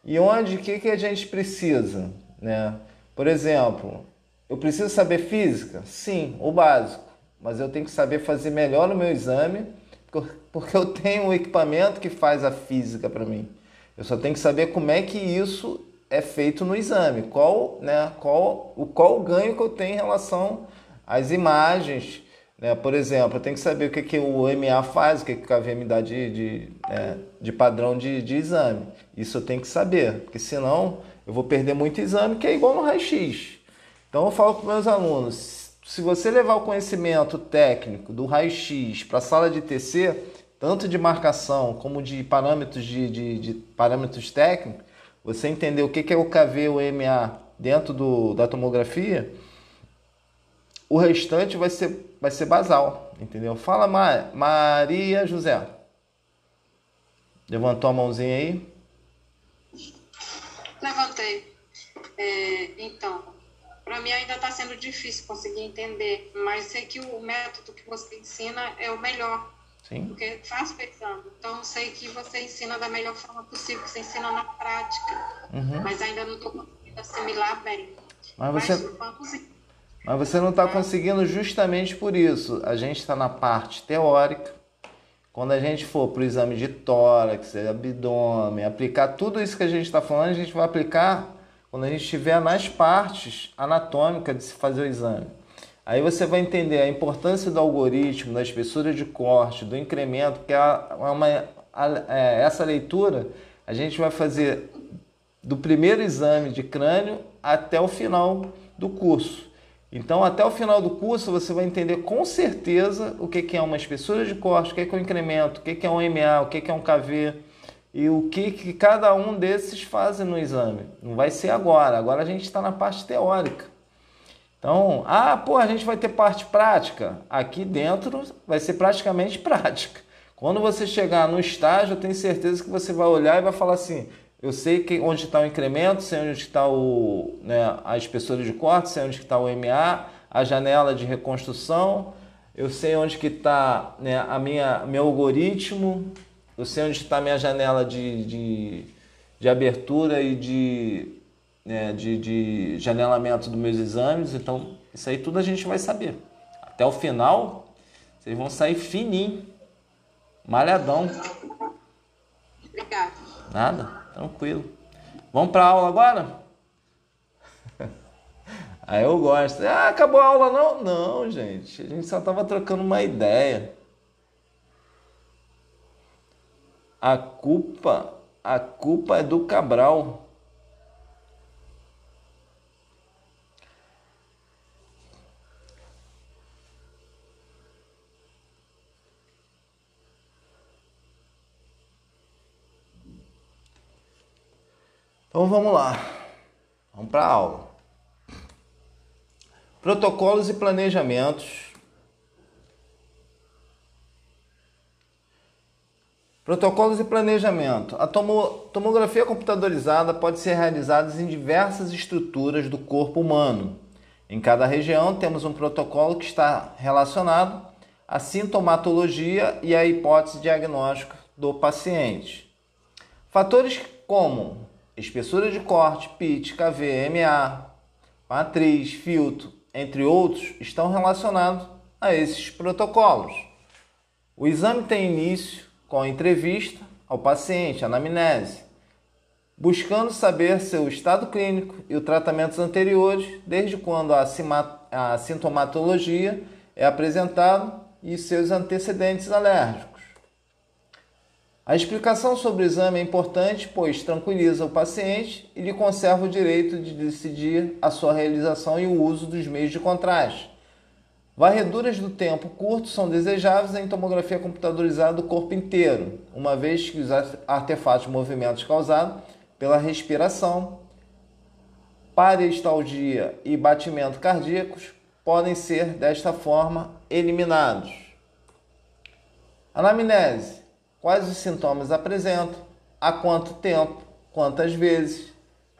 E onde, o que, que a gente precisa? Né? Por exemplo, eu preciso saber física? Sim, o básico. Mas eu tenho que saber fazer melhor o meu exame, porque eu tenho um equipamento que faz a física para mim. Eu só tenho que saber como é que isso é feito no exame. Qual, né, qual, o, qual o ganho que eu tenho em relação às imagens. Né? Por exemplo, eu tenho que saber o que, que o MA faz, o que, que o KVM dá de, de, é, de padrão de, de exame. Isso eu tenho que saber, porque senão eu vou perder muito exame, que é igual no raio-x. Então eu falo para meus alunos, se você levar o conhecimento técnico do raio-x para a sala de TC, tanto de marcação como de parâmetros de, de, de parâmetros técnicos, você entender o que é o KV, o MA dentro do, da tomografia, o restante vai ser, vai ser basal, entendeu? Fala, Maria José. Levantou a mãozinha aí? Levantei. É, então, para mim ainda está sendo difícil conseguir entender, mas sei que o método que você ensina é o melhor. Sim. Porque faz pensando. Então, sei que você ensina da melhor forma possível, que você ensina na prática. Uhum. Mas ainda não estou conseguindo assimilar bem. Mas você, mas você não está conseguindo justamente por isso. A gente está na parte teórica. Quando a gente for para o exame de tórax, abdômen, aplicar tudo isso que a gente está falando, a gente vai aplicar quando a gente estiver nas partes anatômicas de se fazer o exame. Aí você vai entender a importância do algoritmo, da espessura de corte, do incremento, que é uma, é, essa leitura a gente vai fazer do primeiro exame de crânio até o final do curso. Então, até o final do curso, você vai entender com certeza o que é uma espessura de corte, o que é um incremento, o que é um MA, o que é um KV e o que, cada um desses fazem no exame. Não vai ser agora, agora a gente está na parte teórica. Então, ah, pô, a gente vai ter parte prática. Aqui dentro vai ser praticamente prática. Quando você chegar no estágio, eu tenho certeza que você vai olhar e vai falar assim: eu sei que onde está o incremento, sei onde está o, né, a espessura de corte, sei onde está o MA, a janela de reconstrução, eu sei onde que está né, a minha meu algoritmo, eu sei onde está a minha janela de, de, de abertura e de né, de, de janelamento dos meus exames. Então, isso aí tudo a gente vai saber. Até o final, vocês vão sair fininho, malhadão. Obrigada. Nada, tranquilo. Vamos para aula agora? Aí eu gosto. Ah, acabou a aula não? Não, gente. A gente só estava trocando uma ideia. A culpa, a culpa é do Cabral. Então vamos lá. Vamos para a aula. Protocolos e planejamentos. Protocolos e planejamento. A tomografia computadorizada pode ser realizada em diversas estruturas do corpo humano. Em cada região temos um protocolo que está relacionado à sintomatologia e à hipótese diagnóstica do paciente. Fatores como espessura de corte, pitch, KV, MA, matriz, filtro, entre outros, estão relacionados a esses protocolos. O exame tem início com a entrevista ao paciente, anamnese, buscando saber seu estado clínico e os tratamentos anteriores, desde quando a sintomatologia é apresentada e seus antecedentes alérgicos. A explicação sobre o exame é importante, pois tranquiliza o paciente e lhe conserva o direito de decidir a sua realização e o uso dos meios de contraste. Varreduras do tempo curto são desejáveis em tomografia computadorizada do corpo inteiro, uma vez que os artefatos movimentos causados pela respiração, parestalgia e batimento cardíacos podem ser desta forma eliminados. Anamnese quais os sintomas apresentam, há quanto tempo, quantas vezes,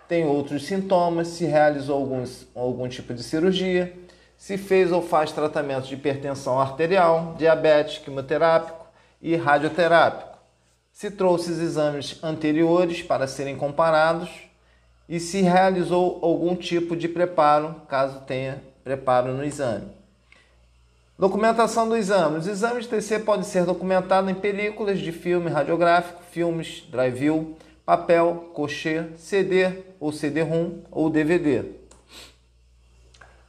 tem outros sintomas, se realizou alguns, algum tipo de cirurgia, se fez ou faz tratamento de hipertensão arterial, diabetes, quimioterápico e radioterápico, se trouxe os exames anteriores para serem comparados e se realizou algum tipo de preparo, caso tenha preparo no exame. Documentação do exame. Os exames de TC podem ser documentados em películas de filme radiográfico, filmes, drive-view, papel, cochê, CD ou CD-ROM ou DVD.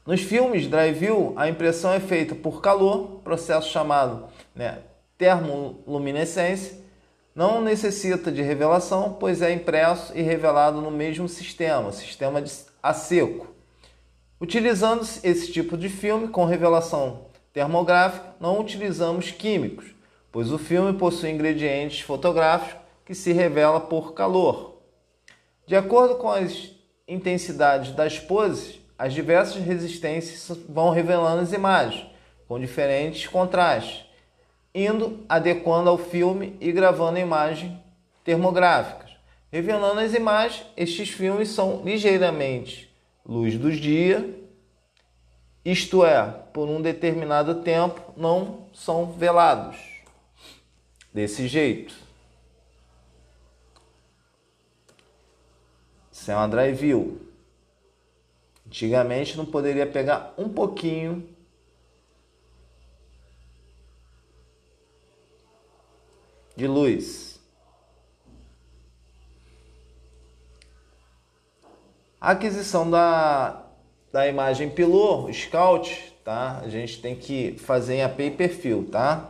Nos filmes drive-view, a impressão é feita por calor, processo chamado né, termoluminescência. Não necessita de revelação, pois é impresso e revelado no mesmo sistema, sistema a seco. Utilizando esse tipo de filme com revelação termográfica, não utilizamos químicos, pois o filme possui ingredientes fotográficos que se revela por calor. De acordo com as intensidades das poses, as diversas resistências vão revelando as imagens, com diferentes contrastes, indo adequando ao filme e gravando imagens termográficas. Revelando as imagens, estes filmes são ligeiramente luz do dia, isto é, por um determinado tempo não são velados. Desse jeito. Isso é uma drive-view. Antigamente não poderia pegar um pouquinho de luz. A aquisição da, da imagem Pilor, Scout, tá? A gente tem que fazer em AP e perfil, tá?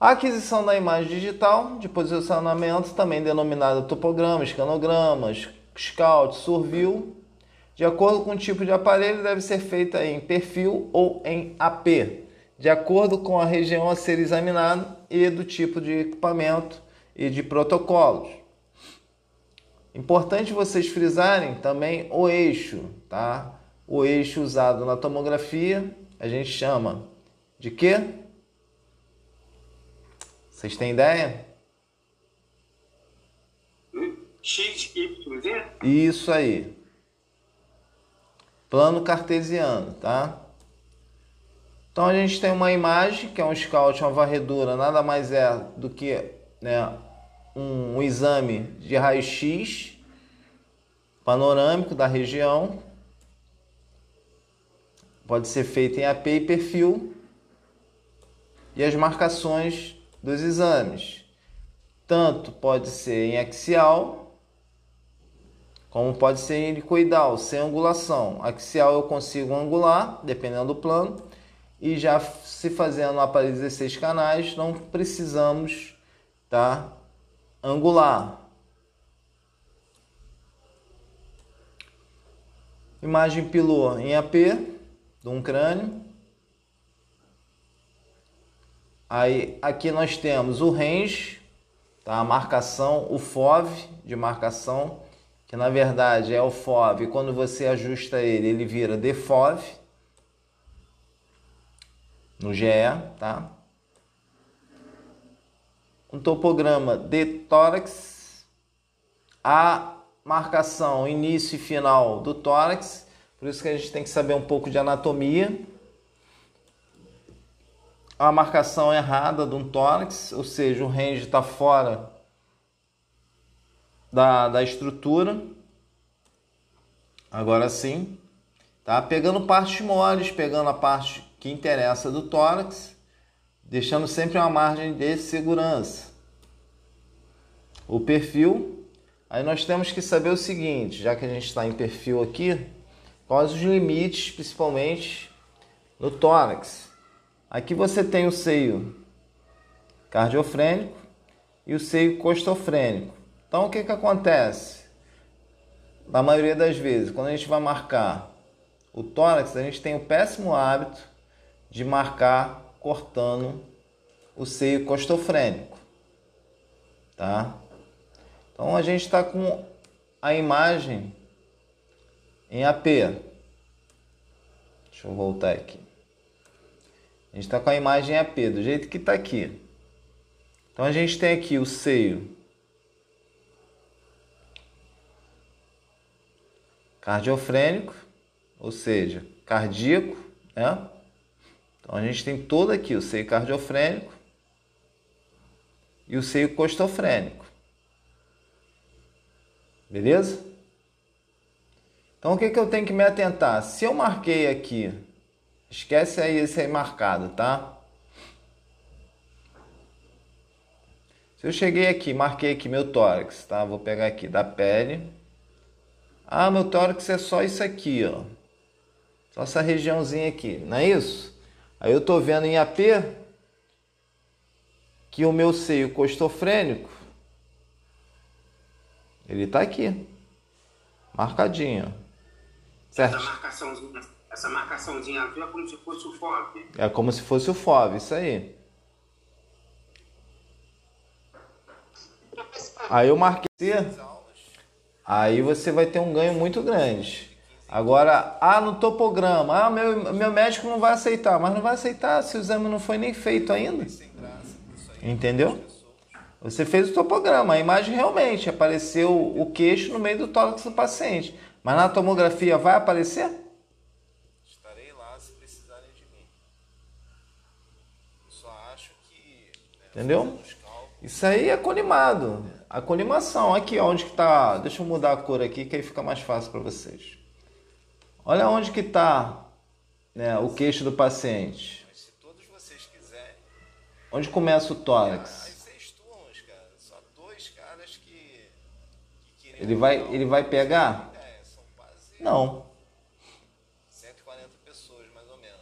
A aquisição da imagem digital de posicionamento, também denominada topograma, escanogramas, Scout, Surview, de acordo com o tipo de aparelho, deve ser feita em perfil ou em AP, de acordo com a região a ser examinada e do tipo de equipamento e de protocolos. Importante vocês frisarem também o eixo, tá? O eixo usado na tomografia a gente chama de quê? Vocês têm ideia? X, Y, Z? Isso aí. Plano cartesiano, tá? Então a gente tem uma imagem que é um scout, uma varredura, nada mais é do que né, um, um exame de raio-x panorâmico da região. Pode ser feito em AP e perfil. E as marcações dos exames. Tanto pode ser em axial, como pode ser em helicoidal, sem angulação. Axial eu consigo angular, dependendo do plano, e já se fazendo um aparelho 16 canais, não precisamos tá, angular. Imagem pilô em AP de um crânio. Aí aqui nós temos o range, tá? a marcação, o FOV de marcação, que na verdade é o FOV, quando você ajusta ele, ele vira DFOV no GE, tá? Um topograma de tórax, a marcação início e final do tórax, por isso que a gente tem que saber um pouco de anatomia a marcação errada de um tórax, ou seja, o range está fora da, da estrutura. Agora sim, tá? Pegando partes moles, pegando a parte que interessa do tórax, deixando sempre uma margem de segurança. O perfil, aí nós temos que saber o seguinte, já que a gente está em perfil aqui, quais os limites, principalmente no tórax. Aqui você tem o seio cardiofrênico e o seio costofrênico. Então o que, que acontece? Na maioria das vezes, quando a gente vai marcar o tórax, a gente tem o péssimo hábito de marcar cortando o seio costofrênico. Tá? Então a gente está com a imagem em AP. Deixa eu voltar aqui. A gente está com a imagem AP, do jeito que está aqui. Então a gente tem aqui o seio cardiofrênico, ou seja, cardíaco, né? Então a gente tem todo aqui o seio cardiofrênico e o seio costofrênico. Beleza? Então o que, que eu tenho que me atentar? Se eu marquei aqui Esquece aí esse aí marcado, tá? Se eu cheguei aqui, marquei aqui meu tórax, tá? Vou pegar aqui da pele. Ah, meu tórax é só isso aqui, ó. Só essa regiãozinha aqui, não é isso? Aí eu tô vendo em AP que o meu seio costofrênico ele tá aqui, marcadinho. Certo. Essa marcaçãozinha, essa marcaçãozinha azul é como se fosse o FOV. É como se fosse o FOV, isso aí. Aí eu marquei aí você vai ter um ganho muito grande. Agora, ah, no topograma, ah, meu, meu médico não vai aceitar, mas não vai aceitar se o exame não foi nem feito ainda. Entendeu? Você fez o topograma, a imagem realmente apareceu o queixo no meio do tórax do paciente. Mas na tomografia vai aparecer? Estarei lá se precisarem de mim. Só acho que. Né, Entendeu? Isso aí é colimado. A colimação. Aqui, onde que tá. Deixa eu mudar a cor aqui que aí fica mais fácil para vocês. Olha onde que está né, o queixo do paciente. Se todos vocês quiserem. Onde começa o tórax? Ele vai, ele vai pegar? Não. 140 pessoas, mais ou menos.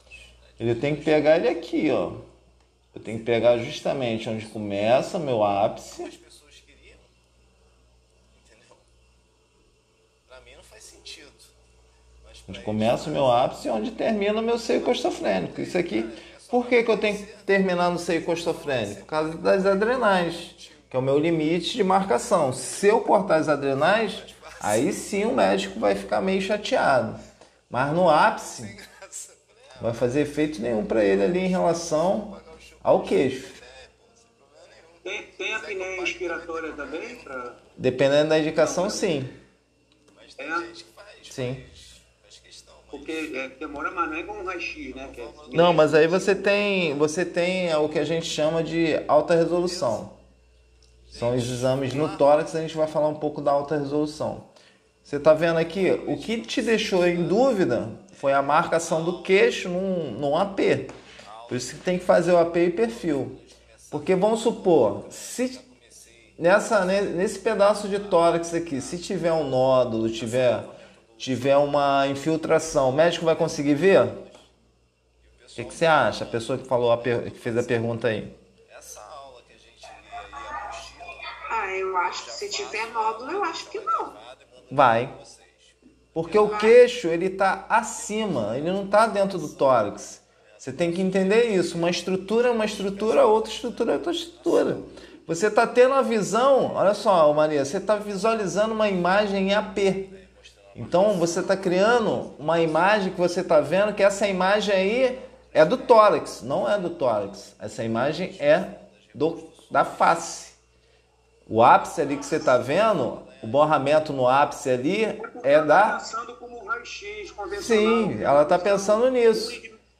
Ele tem que pegar ele aqui, ó. Eu tenho que pegar justamente onde começa meu ápice. As pessoas queriam. Entendeu? Pra mim não faz sentido. Onde começa o meu ápice e onde termina o meu seio costofrênico. Isso aqui, por que, que eu tenho que terminar no seio costofrênico? Por causa das adrenais, que é o meu limite de marcação. Se eu cortar as adrenais, aí sim o médico vai ficar meio chateado. Mas no ápice, não vai fazer efeito nenhum para ele ali em relação ao queixo. Tem, tem a apneia inspiratória também? Pra... Dependendo da indicação, sim. É? Sim. Porque é, demora, mas não é igual um raio-x, né? É não, mas aí você tem, você tem o que a gente chama de alta resolução. São os exames no tórax, a gente vai falar um pouco da alta resolução. Você está vendo aqui, o que te deixou em dúvida foi a marcação do queixo num, num AP. Por isso que tem que fazer o AP e perfil. Porque vamos supor, se nessa, nesse pedaço de tórax aqui, se tiver um nódulo, tiver, tiver uma infiltração, o médico vai conseguir ver? O que, que você acha? A pessoa que, falou que fez a pergunta aí. Eu acho que se tiver nódulo, eu acho que não. Vai. Porque o queixo, ele está acima, ele não está dentro do tórax. Você tem que entender isso. Uma estrutura é uma estrutura, outra estrutura é outra estrutura. Você está tendo a visão, olha só, Maria, você está visualizando uma imagem em AP. Então você está criando uma imagem que você está vendo que essa imagem aí é do tórax, não é do tórax. Essa imagem é do, da face. O ápice ali que você está vendo, o borramento no ápice ali é da. Sim, ela está pensando nisso.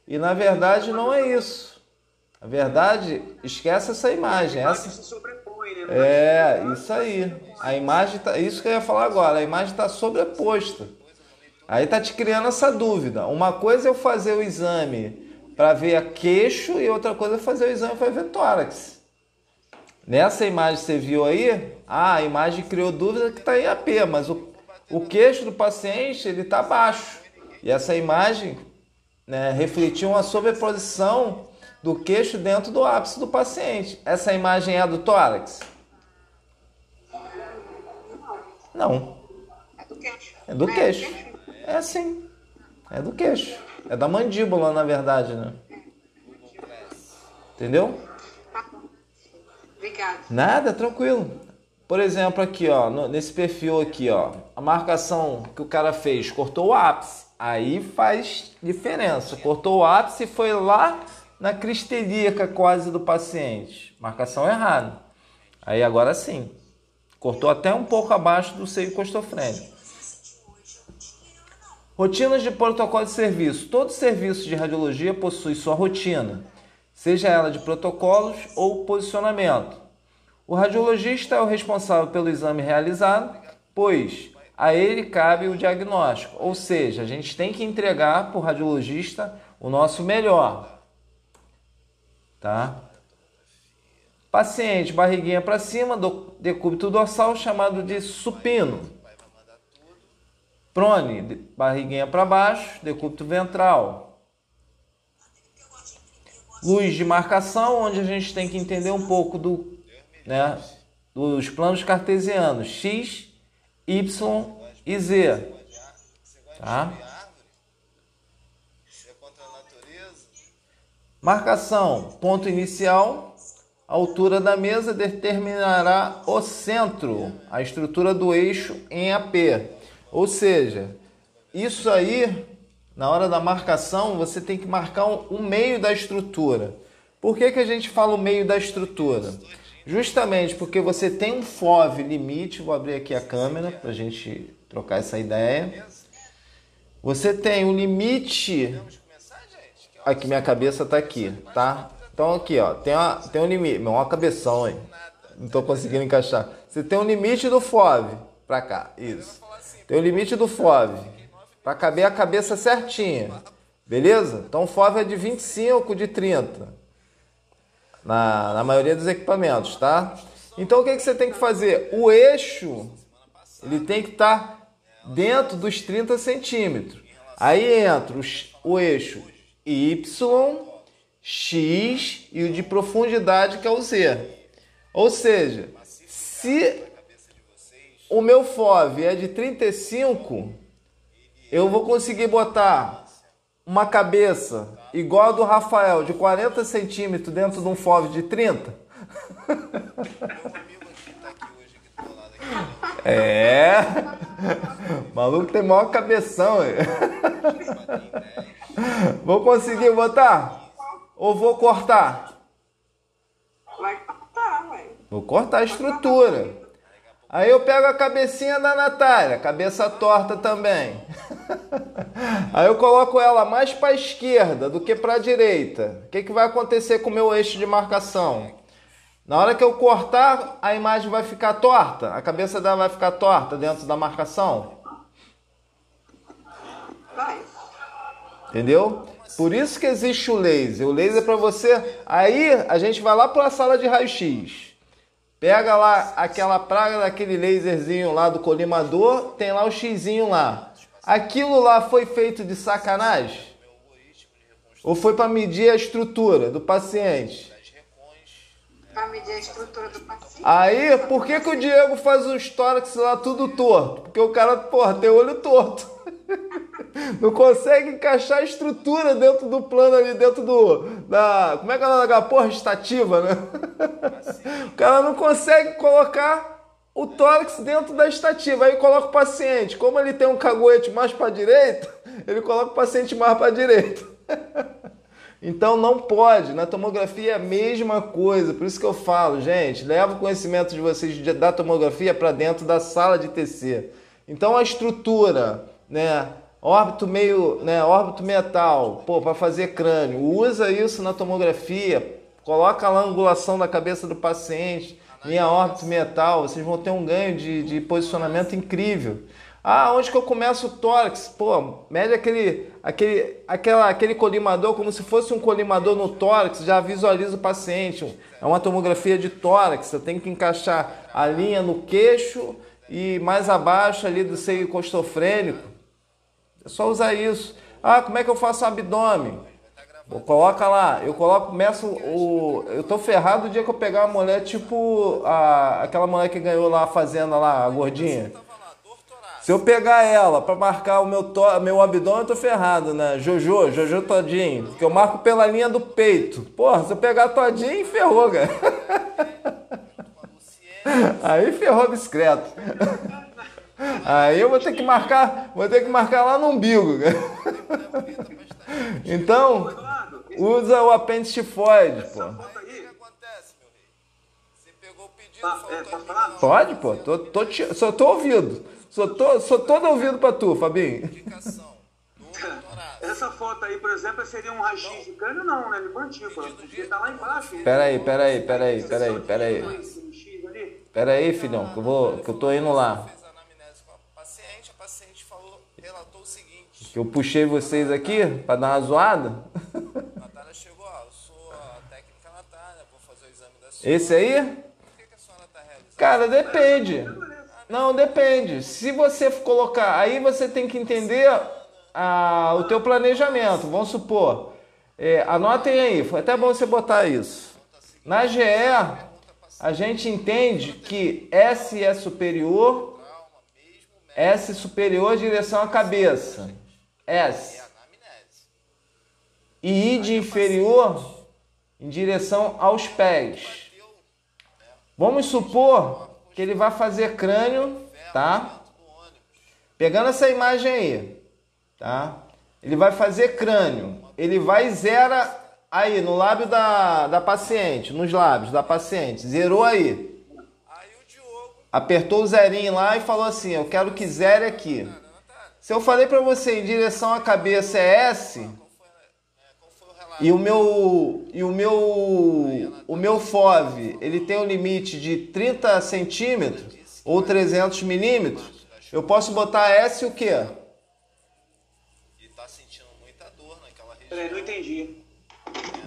E na verdade não é isso. Na verdade, esquece essa imagem. Essa... Né? É, isso aí. A imagem tá. Isso que eu ia falar agora. A imagem está sobreposta. Aí tá te criando essa dúvida. Uma coisa é eu fazer o exame para ver a queixo e outra coisa é fazer o exame para ver tórax. Nessa imagem que você viu aí, ah, a imagem criou dúvida que está em AP, mas o, o queixo do paciente ele está baixo. E essa imagem né, refletir uma sobreposição do queixo dentro do ápice do paciente. Essa imagem é a do tórax? Não. É do queixo. É do queixo. É sim. É do queixo. É da mandíbula, na verdade, né? Entendeu? Obrigada. Nada, tranquilo. Por exemplo, aqui, ó, nesse perfil aqui, ó, a marcação que o cara fez, cortou o ápice. Aí faz diferença. Cortou o ápice e foi lá na cristelíaca quase do paciente. Marcação errada. Aí agora sim. Cortou até um pouco abaixo do seio costofrênico. Rotinas de protocolo de serviço. Todo serviço de radiologia possui sua rotina, seja ela de protocolos ou posicionamento. O radiologista é o responsável pelo exame realizado, pois a ele cabe o diagnóstico. Ou seja, a gente tem que entregar para o radiologista o nosso melhor. Tá? Paciente, barriguinha para cima, do decúbito dorsal chamado de supino. Prone, barriguinha para baixo, decúbito ventral luz de marcação, onde a gente tem que entender um pouco do, né, dos planos cartesianos x, y e z. Tá? Marcação, ponto inicial, a altura da mesa determinará o centro, a estrutura do eixo em AP. Ou seja, isso aí na hora da marcação, você tem que marcar o meio da estrutura. Por que, que a gente fala o meio da estrutura? Justamente porque você tem um FOV limite, vou abrir aqui a câmera para a gente trocar essa ideia. Você tem um limite. Aqui, minha cabeça está aqui, tá? Então, aqui, ó, tem, uma, tem um limite. Uma cabeção, hein? Não estou conseguindo encaixar. Você tem um limite do FOV para cá, isso. Tem o um limite do FOV para caber a cabeça certinha, beleza? Então, o FOV é de 25, de 30 na, na maioria dos equipamentos, tá? Então o que, que você tem que fazer? O eixo ele tem que estar tá dentro dos 30 centímetros. Aí entra os, o eixo Y, X e o de profundidade que é o Z. Ou seja, se o meu FOV é de 35, eu vou conseguir botar uma cabeça igual a do Rafael, de 40 centímetros dentro de um FOV de 30? É. O maluco tem maior cabeção. Vou conseguir botar? Ou vou cortar? Vai cortar, ué. Vou cortar a estrutura. Aí eu pego a cabecinha da Natália, cabeça torta também. Aí eu coloco ela mais para a esquerda do que para a direita. O que, que vai acontecer com o meu eixo de marcação? Na hora que eu cortar, a imagem vai ficar torta, a cabeça dela vai ficar torta dentro da marcação. Entendeu? Por isso que existe o laser. O laser é para você. Aí a gente vai lá para a sala de raio-x. Pega lá aquela praga daquele laserzinho lá do colimador, tem lá o xizinho lá. Aquilo lá foi feito de sacanagem? Ou foi para medir a estrutura do paciente? Para medir a estrutura do paciente. Aí, por que, que o Diego faz os tórax lá tudo torto? Porque o cara, porra, tem olho torto. Não consegue encaixar a estrutura dentro do plano ali, dentro do. Da, como é que é o nome da porra? Estativa, né? O cara não consegue colocar o tórax dentro da estativa. Aí coloca o paciente. Como ele tem um caguete mais para direita, ele coloca o paciente mais para direita. Então não pode. Na tomografia é a mesma coisa. Por isso que eu falo, gente, leva o conhecimento de vocês da tomografia para dentro da sala de TC. Então a estrutura, né? óbito meio, né, óbito metal, pô, para fazer crânio. Usa isso na tomografia, coloca lá a angulação da cabeça do paciente em órbito metal, vocês vão ter um ganho de, de posicionamento incrível. Ah, onde que eu começo o tórax? Pô, mede aquele, aquele, aquela, aquele colimador como se fosse um colimador no tórax, já visualiza o paciente. É uma tomografia de tórax, eu tenho que encaixar a linha no queixo e mais abaixo ali do seio costofrênico só usar isso. Ah, como é que eu faço abdômen? Coloca lá, eu coloco, começo o. Eu tô ferrado o dia que eu pegar uma mulher tipo a, aquela mulher que ganhou lá a fazenda lá, a gordinha. Se eu pegar ela para marcar o meu, to, meu abdômen, eu tô ferrado, né? Jojo, Jojo todinho. Porque eu marco pela linha do peito. Porra, se eu pegar todinho, ferrou, cara. Aí ferrou a bicicleta. Aí eu vou ter que marcar, vou ter que marcar lá no umbigo. Então, usa o apêndice tifoide, pô. Pode, pô. Tô, tô, só tô ouvindo. Só tô, só todo ouvido pra tu, Fabinho. Essa foto aí, por exemplo, seria um raio de cano, não, né? De mandíbula. Porque tá lá embaixo. Peraí, peraí, peraí, peraí, peraí. Peraí, filhão, que eu, vou, que eu tô indo lá. Que eu puxei vocês aqui para dar uma zoada? Natália chegou, ó, eu sou a técnica Natália, vou fazer o exame da senhora. Esse aí? Por que, que tá? Cara, depende. Não, depende. Se você colocar, aí você tem que entender a, o teu planejamento. Vamos supor, é, anotem aí, foi até bom você botar isso. Na GE, a gente entende que S é superior, S superior direção à cabeça. S. e id inferior em direção aos pés. Vamos supor que ele vai fazer crânio, tá? Pegando essa imagem aí, tá? Ele vai fazer crânio. Ele vai zera aí no lábio da, da paciente, nos lábios da paciente. Zerou aí. Apertou o zerinho lá e falou assim: Eu quero que zere aqui. Se eu falei para você em direção à cabeça é S, e o meu e o meu o meu FOV, ele tem um limite de 30 centímetros ou 300 milímetros, eu posso botar S o quê? E tá sentindo muita dor naquela região. Peraí, não entendi.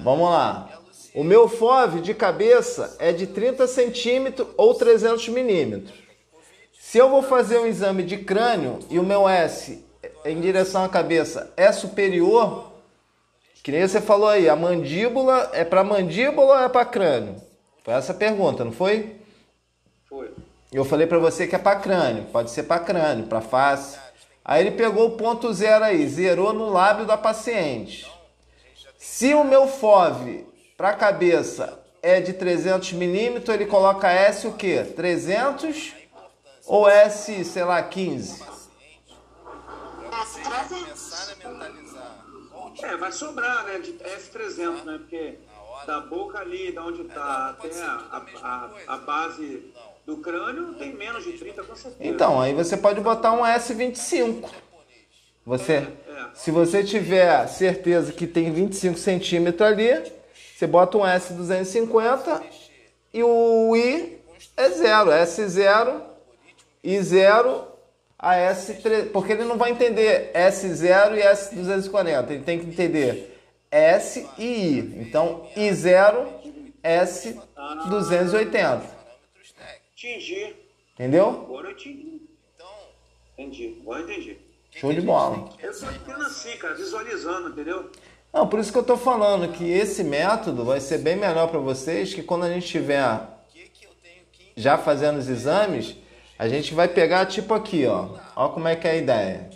Vamos lá. O meu FOV de cabeça é de 30 centímetros ou 300 milímetros. Se eu vou fazer um exame de crânio e o meu S em direção à cabeça é superior, que nem você falou aí, a mandíbula é para mandíbula ou é para crânio? Foi essa a pergunta, não foi? Foi. Eu falei para você que é para crânio, pode ser para crânio, para face. Aí ele pegou o ponto zero aí, zerou no lábio da paciente. Se o meu FOV para cabeça é de 300 milímetros, ele coloca S o quê? 300 ou S, sei lá, 15? É, vai sobrar, né? De S300, né? Porque da boca ali, da onde está até a, a, a base do crânio tem menos de 30 com certeza. Então, aí você pode botar um S25. Você, é. se você tiver certeza que tem 25 centímetros ali, você bota um S250 e o I é zero, S0 e 0 a S3, porque ele não vai entender S0 e S240, ele tem que entender S e I. Então, I0, S280. Entendi. Entendeu? Agora eu entendi. Então, entendi. Agora eu entendi. Show de bola. Eu só entendo assim, cara, visualizando, entendeu? Não, por isso que eu tô falando que esse método vai ser bem melhor para vocês, que quando a gente estiver já fazendo os exames, a gente vai pegar tipo aqui, ó. Ó como é que é a ideia.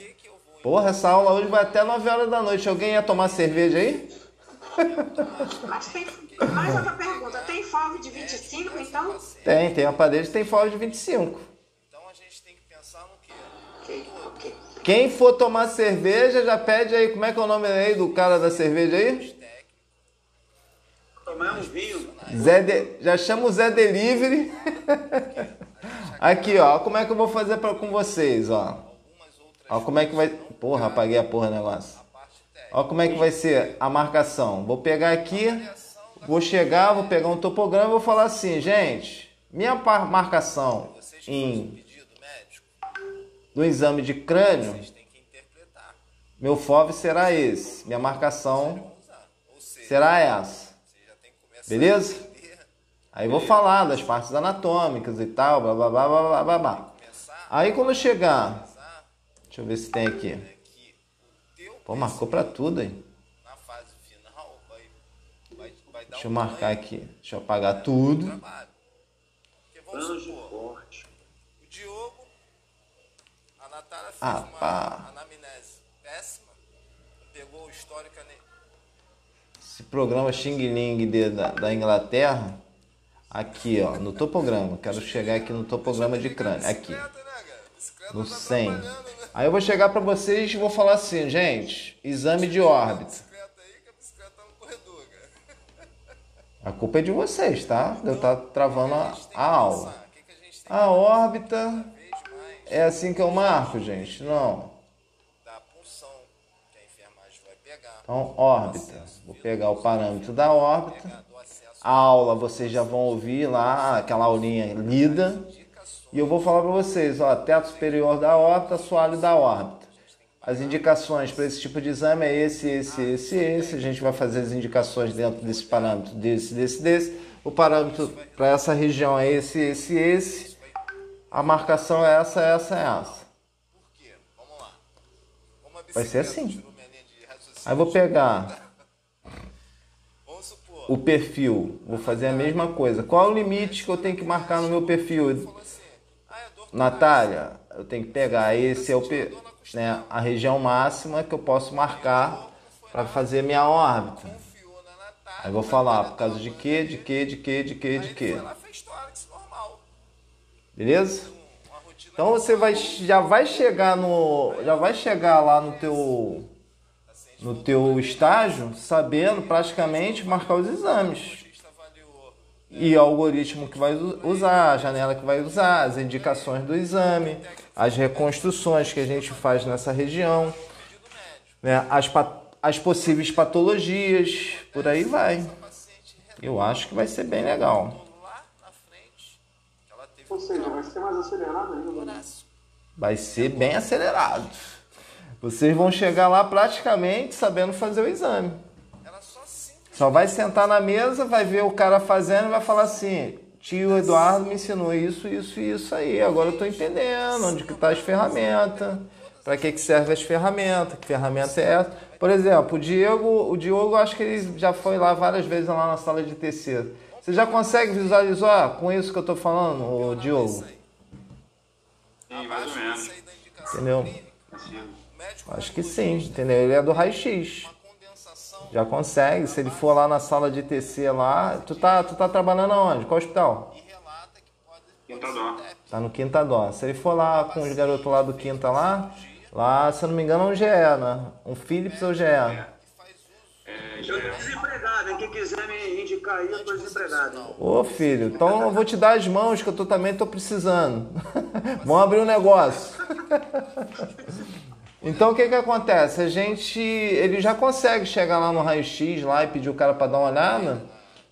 Porra, essa aula hoje vai até 9 horas da noite. Alguém ia tomar cerveja aí? Mas tem mais outra pergunta. Tem FOV de 25, então? Tem, tem aparelho que tem FOV de 25. Então a gente tem que pensar no quê? Quem for tomar cerveja, já pede aí, como é que é o nome aí do cara da cerveja aí? Tomar um vinho. Zé de... Já chama o Zé Delivery. Aqui, ó, como é que eu vou fazer pra, com vocês, ó. Ó, como é que vai... Porra, apaguei a porra do negócio. Ó como é que vai ser a marcação. Vou pegar aqui, vou chegar, vou pegar um topograma e vou falar assim, gente, minha marcação em no exame de crânio, meu FOV será esse, minha marcação será essa. Beleza? Aí vou falar das partes anatômicas e tal, blá blá blá blá blá blá. Aí quando chegar, deixa eu ver se tem aqui. Pô, marcou para tudo aí. Deixa eu marcar aqui. Deixa eu apagar tudo. O Diogo, a Natália fez ah, uma anamnese péssima, pegou o histórico Esse programa Xing Ling da Inglaterra Aqui, ó, no topograma. Quero chegar aqui no topograma de crânio. Aqui. No 100. Aí eu vou chegar para vocês e vou falar assim, gente, exame de órbita. A culpa é de vocês, tá? Eu estar travando a, a aula. A órbita é assim que eu marco, gente? Não. Então, órbita. Vou pegar o parâmetro da órbita a aula vocês já vão ouvir lá, aquela aulinha lida. E eu vou falar para vocês, ó, teto superior da órbita, soalho da órbita. As indicações para esse tipo de exame é esse, esse, esse, esse. A gente vai fazer as indicações dentro desse parâmetro, desse, desse, desse. O parâmetro para essa região é esse, esse, esse. A marcação é essa, essa, essa. Vai ser assim. Aí eu vou pegar o perfil. Vou fazer a mesma coisa. Qual é o limite que eu tenho que marcar no meu perfil? Natália, eu tenho que pegar esse é o né, a região máxima que eu posso marcar para fazer minha órbita. Aí vou falar por causa de quê, de quê, de quê, de quê, de quê. Beleza? Então você vai, já vai chegar no, já vai chegar lá no teu, no teu estágio sabendo praticamente marcar os exames e o algoritmo que vai usar, a janela que vai usar, as indicações do exame, as reconstruções que a gente faz nessa região, né? as, as possíveis patologias, por aí vai. Eu acho que vai ser bem legal. Ou seja, vai ser mais acelerado ainda. Né? Vai ser bem acelerado. Vocês vão chegar lá praticamente sabendo fazer o exame. Só vai sentar na mesa, vai ver o cara fazendo e vai falar assim: tio Eduardo me ensinou isso, isso e isso aí. Agora eu estou entendendo onde que tá as ferramentas, para que, que serve as ferramentas, que ferramenta é essa. Por exemplo, o Diego, o Diogo, acho que ele já foi lá várias vezes lá na sala de TC. Você já consegue visualizar com isso que eu estou falando, o Diogo? Sim, mais ou menos. Entendeu? Acho que sim, entendeu? Ele é do raio-x. Já consegue. Se ele for lá na sala de TC lá, tu tá, tu tá trabalhando aonde? Qual hospital? Quinta Dó. Tá no Quinta Dó. Se ele for lá com os garotos lá do Quinta lá, lá, se eu não me engano, é um GE, né? Um Philips ou GE? É, eu tô desempregado, quem quiser me indicar aí, eu tô desempregado. Ô filho, então eu vou te dar as mãos que eu tô, também tô precisando. Vamos abrir um negócio. Então o que que acontece? A gente, ele já consegue chegar lá no raio-x lá e pedir o cara para dar uma olhada.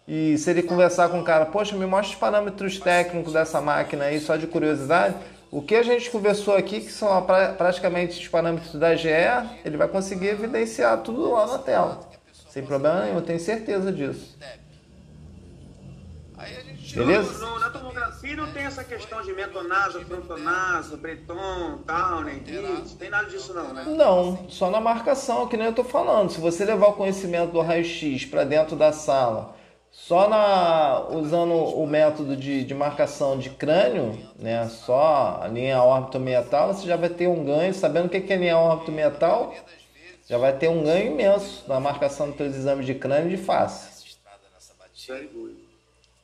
E se ele conversar com o cara, poxa, me mostra os parâmetros técnicos dessa máquina aí, só de curiosidade. O que a gente conversou aqui, que são praticamente os parâmetros da GE, ele vai conseguir evidenciar tudo lá na tela. Sem problema nenhum, eu tenho certeza disso. Beleza? No, na tomografia não tem essa questão de metonaso, frontonaso, breton, Towner, não tem nada disso não, né? Não, só na marcação, que nem eu tô falando. Se você levar o conhecimento do raio-x para dentro da sala, só na usando o método de, de marcação de crânio, né, só a linha órbito-metal, você já vai ter um ganho, sabendo o que é linha órbito-metal, já vai ter um ganho imenso na marcação dos seus exames de crânio de face.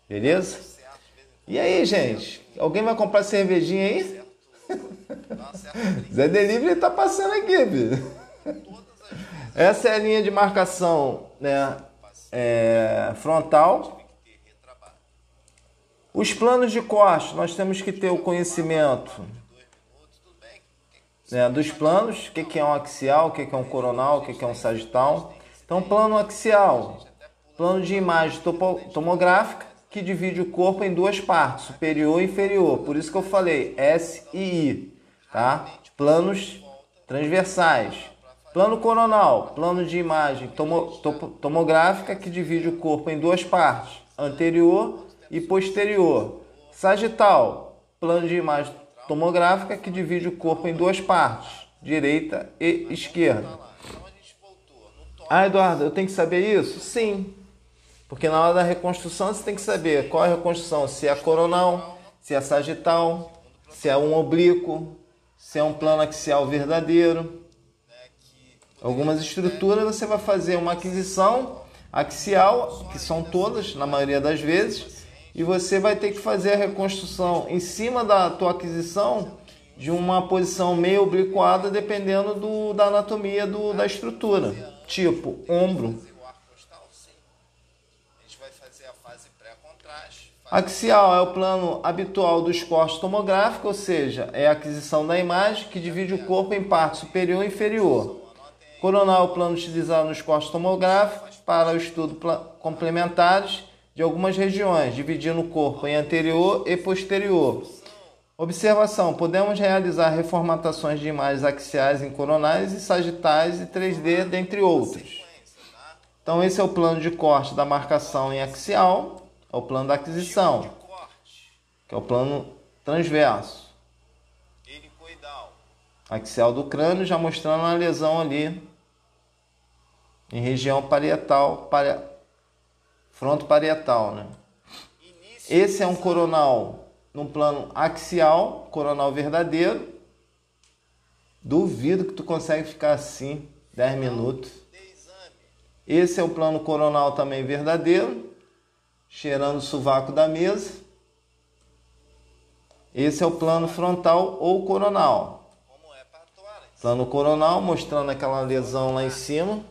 Beleza? E aí, gente? Alguém vai comprar cervejinha aí? Zé Delivery tá passando aqui, filho. Essa é a linha de marcação né, é, frontal. Os planos de corte, nós temos que ter o conhecimento né, dos planos, o que, que é um axial, o que, que é um coronal, o que, que é um sagital. Então, plano axial, plano de imagem tomográfica, que divide o corpo em duas partes, superior e inferior. Por isso que eu falei S e I, tá? Planos transversais. Plano coronal, plano de imagem tomo, tomográfica que divide o corpo em duas partes, anterior e posterior. Sagital, plano de imagem tomográfica que divide o corpo em duas partes, direita e esquerda. Ah, Eduardo, eu tenho que saber isso? Sim, porque na hora da reconstrução você tem que saber qual é a reconstrução, se é coronal, se é sagital, se é um oblíquo, se é um plano axial verdadeiro. Algumas estruturas você vai fazer uma aquisição axial, que são todas, na maioria das vezes, e você vai ter que fazer a reconstrução em cima da tua aquisição de uma posição meio obliquada, dependendo do, da anatomia do, da estrutura. Tipo, ombro, Axial é o plano habitual dos cortes tomográficos, ou seja, é a aquisição da imagem que divide o corpo em parte superior e inferior. Coronal é o plano utilizado nos cortes tomográficos para o estudo complementares de algumas regiões, dividindo o corpo em anterior e posterior. Observação: podemos realizar reformatações de imagens axiais em coronais e sagitais e 3D, dentre outros. Então, esse é o plano de corte da marcação em axial é o plano da aquisição, que é o plano transverso. Axial do crânio, já mostrando a lesão ali em região parietal, pari... fronto parietal, né? Esse é um coronal no plano axial, coronal verdadeiro. Duvido que tu consegue ficar assim 10 minutos. Esse é o plano coronal também verdadeiro, cheirando o sovaco da mesa. Esse é o plano frontal ou coronal. Plano coronal mostrando aquela lesão lá em cima.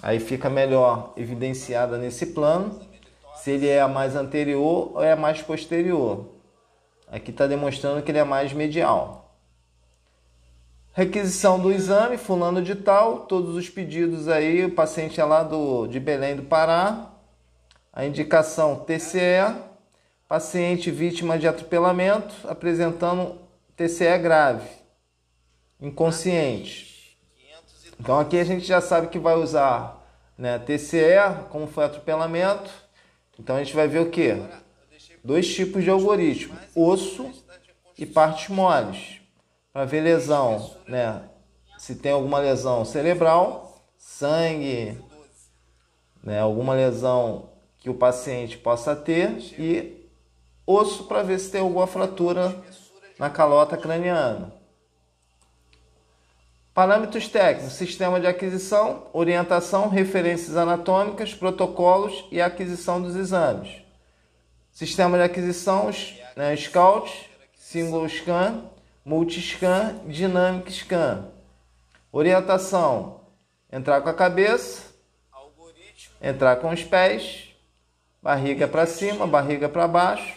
Aí fica melhor evidenciada nesse plano se ele é mais anterior ou é mais posterior. Aqui está demonstrando que ele é mais medial. Requisição do exame, fulano de tal, todos os pedidos aí, o paciente é lá do, de Belém do Pará. A indicação TCE, paciente vítima de atropelamento, apresentando TCE grave, inconsciente. Então aqui a gente já sabe que vai usar né, TCE, como foi atropelamento, então a gente vai ver o que? Dois tipos de algoritmo: osso e partes moles. Para ver lesão, né? Se tem alguma lesão cerebral, sangue, né? alguma lesão que o paciente possa ter e osso para ver se tem alguma fratura na calota craniana. Parâmetros técnicos: sistema de aquisição, orientação, referências anatômicas, protocolos e aquisição dos exames. Sistema de aquisição: né, Scout, Single Scan, Multiscan, Dynamic Scan. Orientação: entrar com a cabeça, entrar com os pés, barriga para cima, barriga para baixo,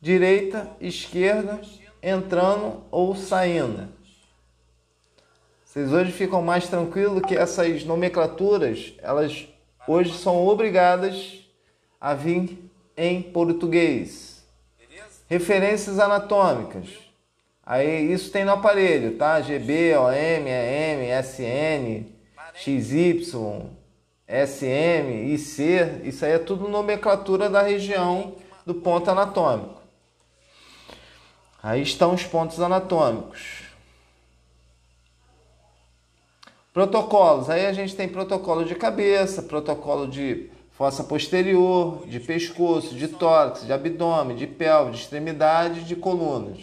direita, esquerda, entrando ou saindo. Vocês hoje ficam mais tranquilos que essas nomenclaturas, elas hoje são obrigadas a vir em português. Referências anatômicas. Aí isso tem no aparelho, tá? GB, OM, EM, SN, XY, SM, IC, isso aí é tudo nomenclatura da região do ponto anatômico. Aí estão os pontos anatômicos. Protocolos. Aí a gente tem protocolo de cabeça, protocolo de fossa posterior, de pescoço, de tórax, de abdômen, de pelve, de extremidade, de colunas.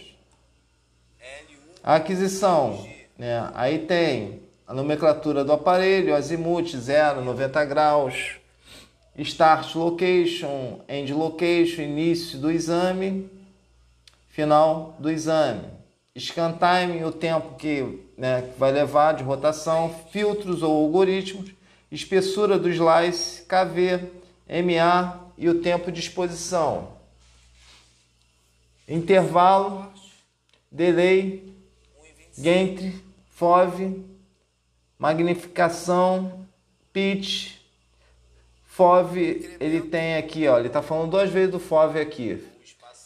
A aquisição. Né? Aí tem a nomenclatura do aparelho, azimuth 0, 90 graus, start location, end location, início do exame, final do exame. Scan time, o tempo que, né, vai levar de rotação, filtros ou algoritmos, espessura do slice, KV, MA e o tempo de exposição. Intervalo, delay, gantry, FOV, magnificação, pitch. FOV, ele tem aqui, ó, ele está falando duas vezes do FOV aqui.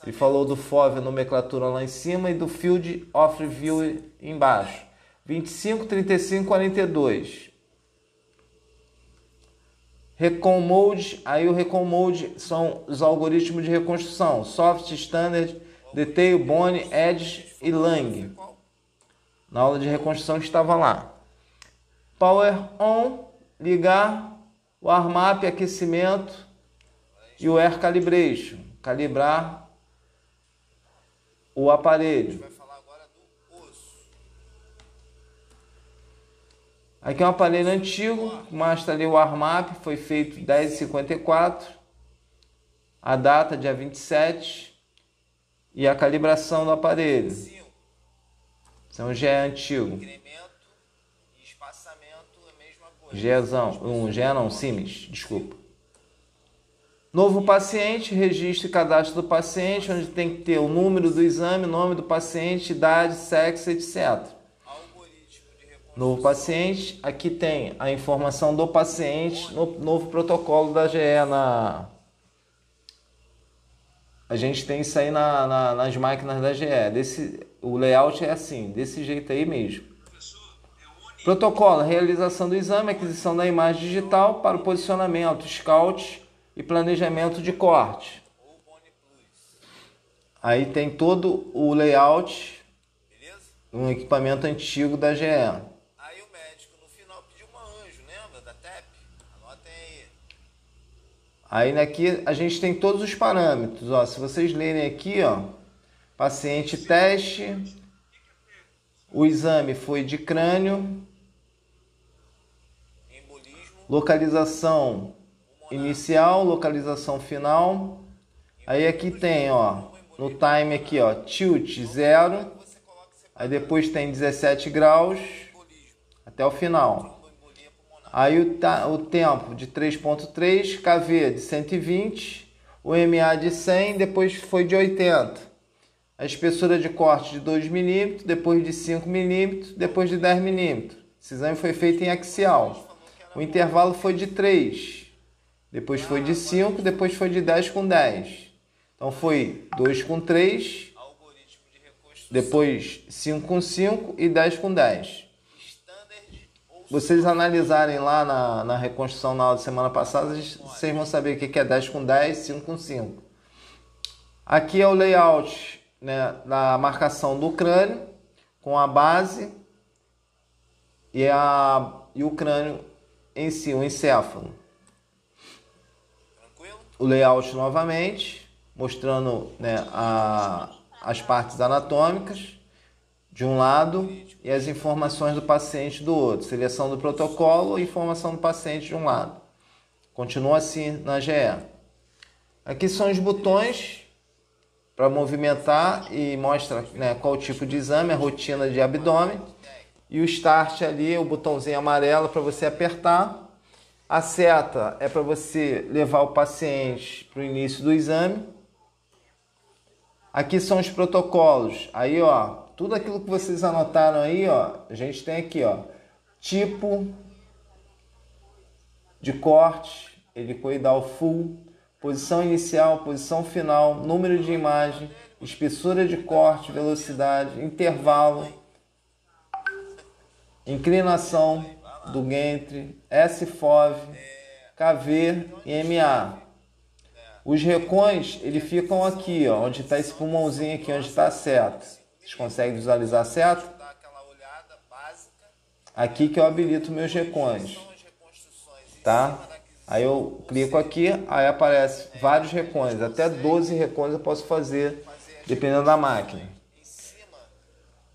Ele falou do FOV, nomenclatura lá em cima, e do Field of Review embaixo. 25, 35, 42. Recon Mode, aí o Recon Mode são os algoritmos de reconstrução. Soft, Standard, Detail, Bone, Edge e Lang. Na aula de reconstrução estava lá. Power On, ligar, o Armap, aquecimento e o Air Calibration, calibrar o aparelho. Aqui é um aparelho antigo, mostra ali o Armap, foi feito 10,54. A data, dia 27. E a calibração do aparelho. Então já é antigo. Gezão, um G não, Siemens, desculpa. Novo paciente, registro e cadastro do paciente, onde tem que ter o número do exame, nome do paciente, idade, sexo, etc. Novo paciente, aqui tem a informação do paciente no novo protocolo da GE na. A gente tem isso aí na, na, nas máquinas da GE. Desse, o layout é assim, desse jeito aí mesmo. Protocolo: realização do exame, aquisição da imagem digital para o posicionamento, scout e planejamento de corte. Aí tem todo o layout, um equipamento antigo da GE. Aí o médico no final pediu uma anjo, lembra da TEP? Anotem aí. Aí aqui a gente tem todos os parâmetros, ó. Se vocês lerem aqui, ó, paciente teste, o exame foi de crânio, localização inicial, localização final. Aí aqui tem, ó, no time aqui, ó, tilt 0. Aí depois tem 17 graus até o final. Aí o, o tempo de 3.3, KV de 120, o MA de 100, depois foi de 80. A espessura de corte de 2 mm, depois de 5 mm, depois de 10 mm. Esse exame foi feito em axial. O intervalo foi de 3, depois foi de 5, depois foi de 10 com 10. Então foi 2 com 3, depois 5 com 5 e 10 com 10. Vocês analisarem lá na, na reconstrução na aula de semana passada, vocês vão saber o que é 10 com 10, 5 com 5. Aqui é o layout né, da marcação do crânio, com a base e, a, e o crânio em si, o encéfalo. O layout novamente, mostrando né, a, as partes anatômicas de um lado e as informações do paciente do outro. Seleção do protocolo e informação do paciente de um lado. Continua assim na GE. Aqui são os botões para movimentar e mostra né, qual tipo de exame, a rotina de abdômen. E o start ali, o botãozinho amarelo para você apertar. A seta é para você levar o paciente para o início do exame. Aqui são os protocolos. Aí, ó, tudo aquilo que vocês anotaram aí, ó, a gente tem aqui, ó, tipo de corte, helicoidal full, posição inicial, posição final, número de imagem, espessura de corte, velocidade, intervalo, inclinação do Gentry, SFOV, KV e MA. Os recões, eles ficam aqui, ó, onde está esse pulmãozinho aqui, onde está a seta. Vocês conseguem visualizar seta? Aqui que eu habilito meus recões. Tá? Aí eu clico aqui, aí aparece vários recões. Até 12 recões eu posso fazer, dependendo da máquina.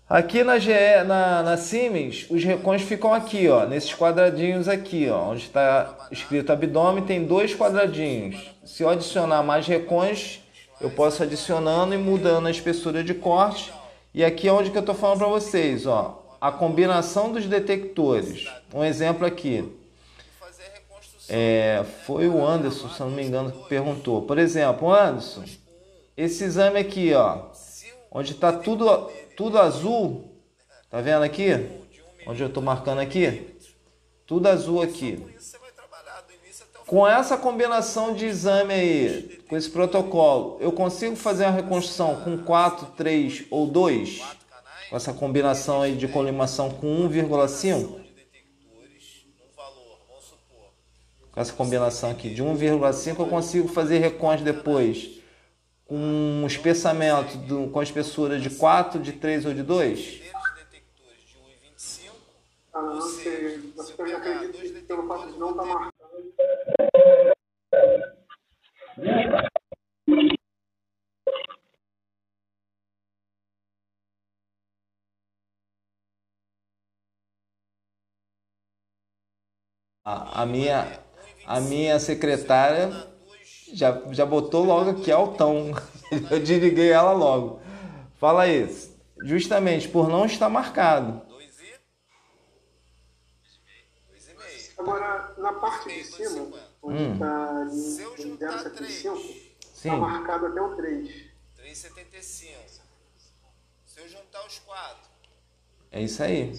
Aqui na, GE, na, na Siemens, os recões ficam aqui, ó, nesses quadradinhos aqui, ó, onde está escrito abdômen, tem dois quadradinhos. Se eu adicionar mais recões, eu posso adicionando e mudando a espessura de corte. E aqui é onde que eu estou falando para vocês, ó, a combinação dos detectores. Um exemplo aqui. É, foi o Anderson, se não me engano, que perguntou. Por exemplo, Anderson, esse exame aqui, ó, onde está tudo tudo azul. Tá vendo aqui? Onde eu estou marcando aqui? Tudo azul aqui. Com essa combinação de exame aí, com esse protocolo, eu consigo fazer a reconstrução com 4, 3 ou 2? Com essa combinação aí de colimação com 1,5? Com essa combinação aqui de 1,5 eu consigo fazer recons depois com um espessamento do, com espessura de 4, de 3 ou de 2? Ah, não sei. Você eu acredito que pelo fato de não estar tá marcando. A, a minha a minha secretária já, já botou logo aqui altão. Eu desliguei ela logo. Fala isso. Justamente por não estar marcado. Agora, na parte de cima, onde está hum. em 0,75, está marcado até o 3. 3,75. Se eu juntar os quatro. É isso aí.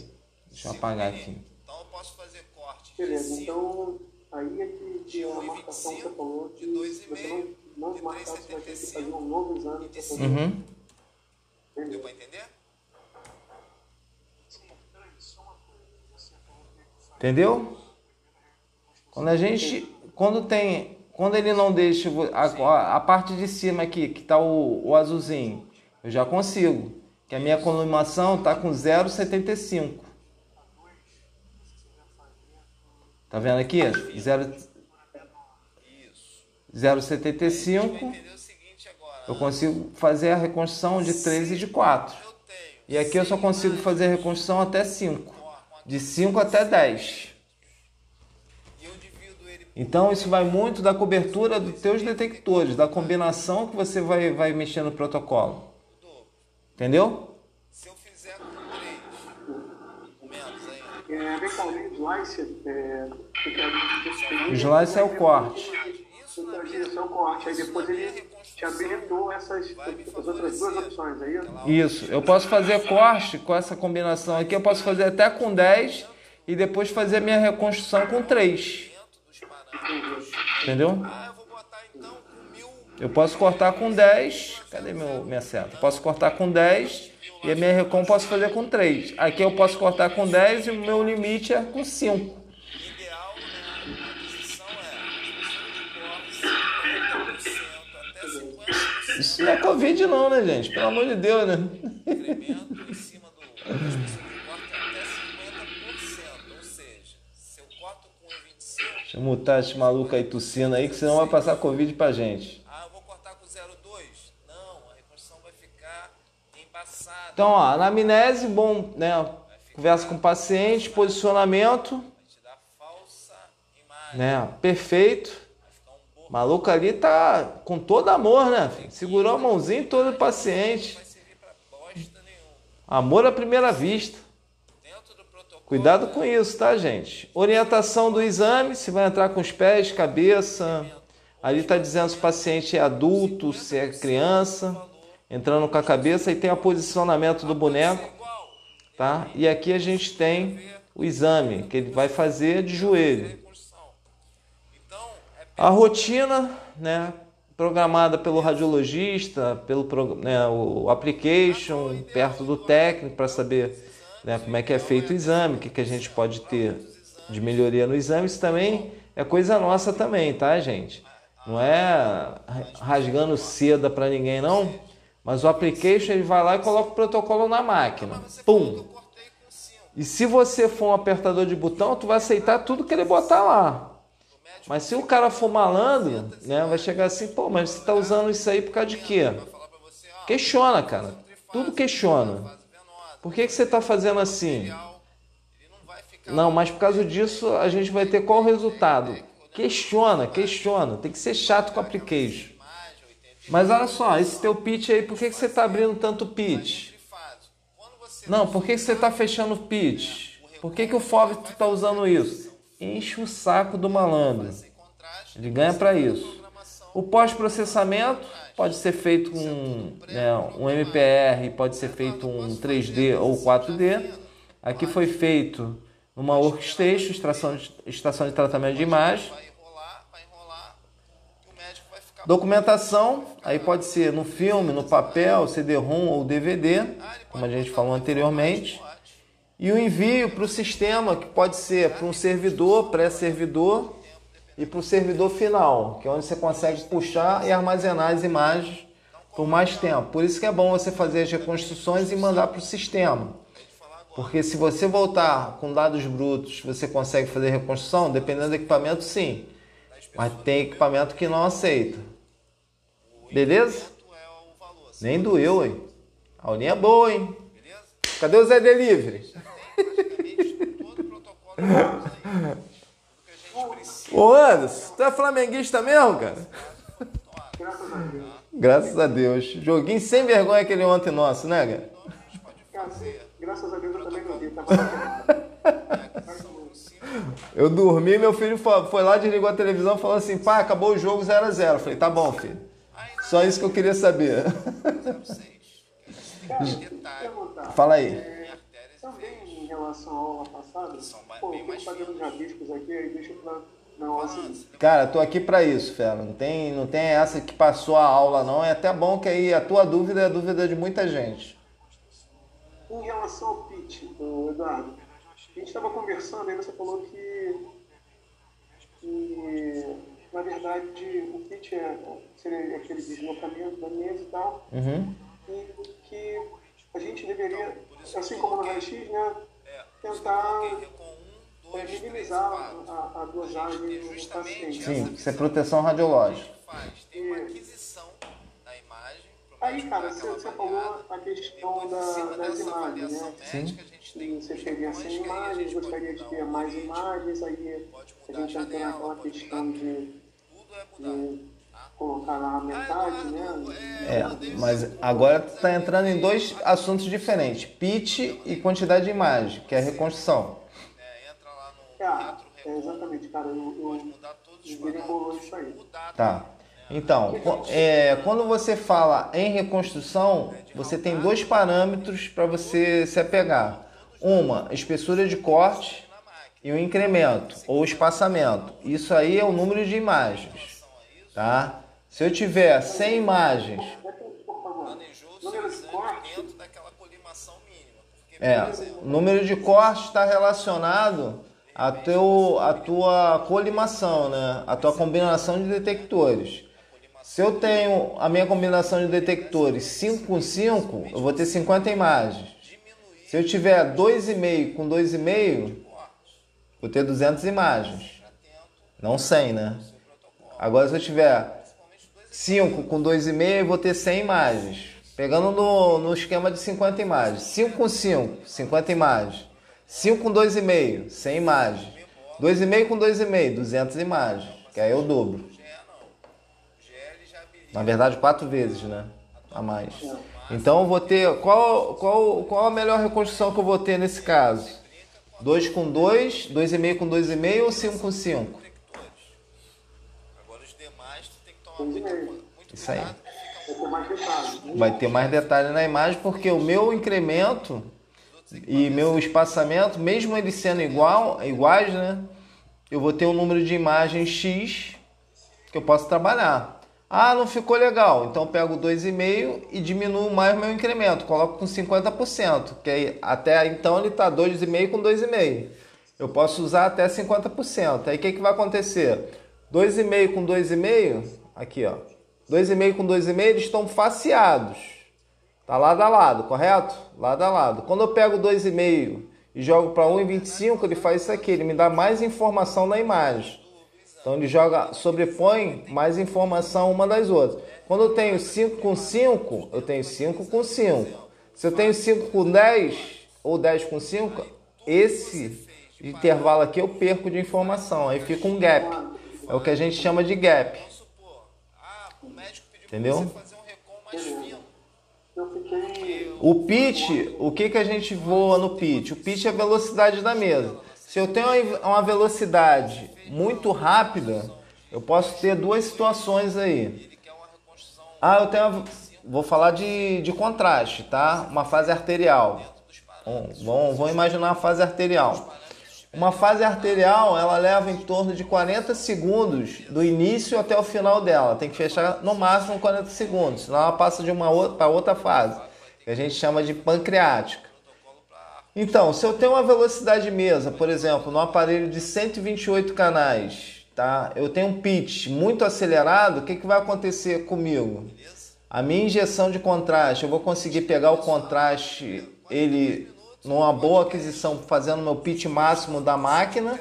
Deixa eu apagar aqui. Então eu posso fazer corte. Beleza, então Aí é que, que a marcação que você falou que você não, não marcar, você vai ter que fazer um novo exame para poder. Uhum. Deu para entender? Entendeu? Quando a gente. Quando tem. Quando ele não deixa a, a parte de cima aqui, que está o, o azulzinho, eu já consigo. Que a minha columação está com 0,75. Tá vendo aqui? 0,75. Eu consigo fazer a reconstrução de 3 e de 4. E aqui eu só consigo fazer a reconstrução até 5. De 5 até 10. Então isso vai muito da cobertura dos teus detectores, da combinação que você vai, vai mexer no protocolo. Entendeu? Se eu fizer com três, menos ainda. É, vem cá, o slice, é, o slice é o corte. Isso é o corte. Aí depois ele te habilitou essas as outras duas opções, aí? É isso. Eu posso fazer corte com essa combinação aqui, eu posso fazer até com 10 e depois fazer a minha reconstrução com 3. Entendeu? Eu posso cortar com 10. Cadê meu, minha seta? Eu posso cortar com 10 e a minha recon posso fazer com 3. Aqui eu posso cortar com 10 e o meu limite é com 5. Isso não é Covid não, né, gente? Pelo amor de Deus, né? Deixa eu mutar esse maluco aí tossindo aí, que senão vai passar Covid pra gente. Ah, eu vou cortar com 0,2? Não, a reconstrução vai ficar embaçada. Então, ó, anamnese, bom, né? Conversa com o paciente, posicionamento. Né? Perfeito. O maluco ali tá com todo amor, né? Segurou a mãozinha todo o paciente. Amor à primeira vista. Cuidado com isso, tá, gente? Orientação do exame, se vai entrar com os pés, cabeça. Ali está dizendo se o paciente é adulto, se é criança. Entrando com a cabeça e tem o posicionamento do boneco, tá? E aqui a gente tem o exame que ele vai fazer de joelho. A rotina, né, programada pelo radiologista, pelo né, o application, perto do técnico para saber né, como é que é feito o exame, o que, que a gente pode ter de melhoria no exame, isso também é coisa nossa também, tá, gente? Não é rasgando seda para ninguém, não. Mas o application ele vai lá e coloca o protocolo na máquina. Pum! E se você for um apertador de botão, tu vai aceitar tudo que ele botar lá. Mas se o cara for malandro, né, vai chegar assim, pô, mas você está usando isso aí por causa de quê? Questiona, cara. Tudo questiona. Por que, que você está fazendo assim? Não, mas por causa disso a gente vai ter qual resultado? Questiona, questiona. Tem que ser chato com a application. Mas olha só, esse teu pitch aí, por que, que você está abrindo tanto pitch? Não, por que, que você está fechando pitch? Por que, que o FOV está usando isso? Enche o saco do malandro. Ele ganha para isso. O pós-processamento pode ser feito com né, um MPR, pode ser feito um 3D ou 4D. Aqui foi feito uma workstation, estação de, estação de tratamento de imagem. Documentação, aí pode ser no filme, no papel, CD-ROM ou DVD, como a gente falou anteriormente. E o envio para o sistema, que pode ser para um servidor, pré-servidor, e para o servidor final, que é onde você consegue puxar e armazenar as imagens por mais tempo. Por isso que é bom você fazer as reconstruções e mandar para o sistema. Porque se você voltar com dados brutos, você consegue fazer reconstrução, dependendo do equipamento, sim. Mas tem equipamento que não aceita. Beleza? Nem doeu, hein? A aulinha é boa, hein? Cadê o Zé Delivery? Ô Anderson, tu é flamenguista mesmo, cara? Graças a Deus. Graças a Deus. Joguinho sem vergonha aquele ontem nosso, né, cara? Graças a Deus eu também não vi. Eu dormi, meu filho foi lá, desligou a televisão e falou assim: pai, acabou o jogo 0x0. Falei: tá bom, filho. Só isso que eu queria saber. Fala aí em relação à aula passada, pô, eu fazendo rabiscos aqui, aí deixa pra... Não, assim... Cara, tô aqui para isso, Fera. Não tem, não tem essa que passou a aula, não. É até bom que aí a tua dúvida é a dúvida de muita gente. Em relação ao pitch, Eduardo, a gente estava conversando aí você falou que, que na verdade, o pitch é, seria aquele deslocamento da mesa e tal, uhum. e que a gente deveria, assim como no raio-x, né, tentar é, minimizar a, a dosagem do paciente. Sim, isso é proteção radiológica. Aí, cara, você, você falou a questão da, das imagens, né? Sim. E você queria sem imagens, gostaria de ter mais imagens, aí a gente entra naquela questão de, de colocar na metade, né? É, mas agora está entrando em dois assuntos diferentes: pitch e quantidade de imagem, que é a reconstrução. É, é exatamente, cara. Eu, eu, eu isso aí. Tá. Então, é, quando você fala em reconstrução, você tem dois parâmetros para você se apegar. Uma, espessura de corte e o incremento ou espaçamento. Isso aí é o número de imagens, tá? Se eu tiver 100 imagens... É, o número de corte está relacionado a, teu, a tua colimação, né? a tua combinação de detectores. Se eu tenho a minha combinação de detectores 5 com 5, eu vou ter 50 imagens. Se eu tiver 2,5 com 2,5, vou ter 200 imagens. Não 100, né? Agora se eu tiver 5 com 2,5, eu vou ter 100 imagens. Pegando no, no esquema de 50 imagens. 5 com 5, 50 imagens. 5 com 2,5, 100 imagens. 2,5 com 2,5, 200 imagens. Que aí eu dobro. Na verdade, quatro vezes, né? A mais. Então eu vou ter. Qual, qual, qual a melhor reconstrução que eu vou ter nesse caso? 2 com 2, 2,5 com 2,5 ou 5 com 5? Isso aí. Vai ter mais detalhe na imagem porque o meu incremento e meu espaçamento, mesmo eles sendo igual, iguais, né? Eu vou ter um número de imagens X que eu posso trabalhar. Ah, não ficou legal. Então pego 2,5 e diminuo mais meu incremento. Coloco com 50%, que aí, até então ele está 2,5 com 2,5. Eu posso usar até 50%. Aí o que, que vai acontecer? 2,5 com 2,5, aqui ó. 2,5 com 2,5 eles estão faceados. Tá lado a lado, correto? Lado a lado. Quando eu pego 2,5 e jogo para 1,25, ele faz isso aqui, ele me dá mais informação na imagem. Então ele joga, sobrepõe mais informação uma das outras. Quando eu tenho 5 com 5, eu tenho 5 com 5. Se eu tenho 5 com 10 ou 10 com 5, esse intervalo aqui eu perco de informação. Aí fica um gap. É o que a gente chama de gap. Entendeu? O pitch, o que, que a gente voa no pitch? O pitch é a velocidade da mesa. Se eu tenho uma velocidade muito rápida, eu posso ter duas situações aí. Ah, eu tenho. Vou falar de, de contraste, tá? Uma fase arterial. Bom, vamos, vamos imaginar uma fase arterial. Uma fase arterial, ela leva em torno de 40 segundos do início até o final dela. Tem que fechar no máximo 40 segundos, senão ela passa de uma para outra fase, que a gente chama de pancreática. Então, se eu tenho uma velocidade mesa, por exemplo, no aparelho de 128 canais, tá? Eu tenho um pitch muito acelerado, o que, que vai acontecer comigo? A minha injeção de contraste, eu vou conseguir pegar o contraste, ele numa boa aquisição, fazendo meu pitch máximo da máquina,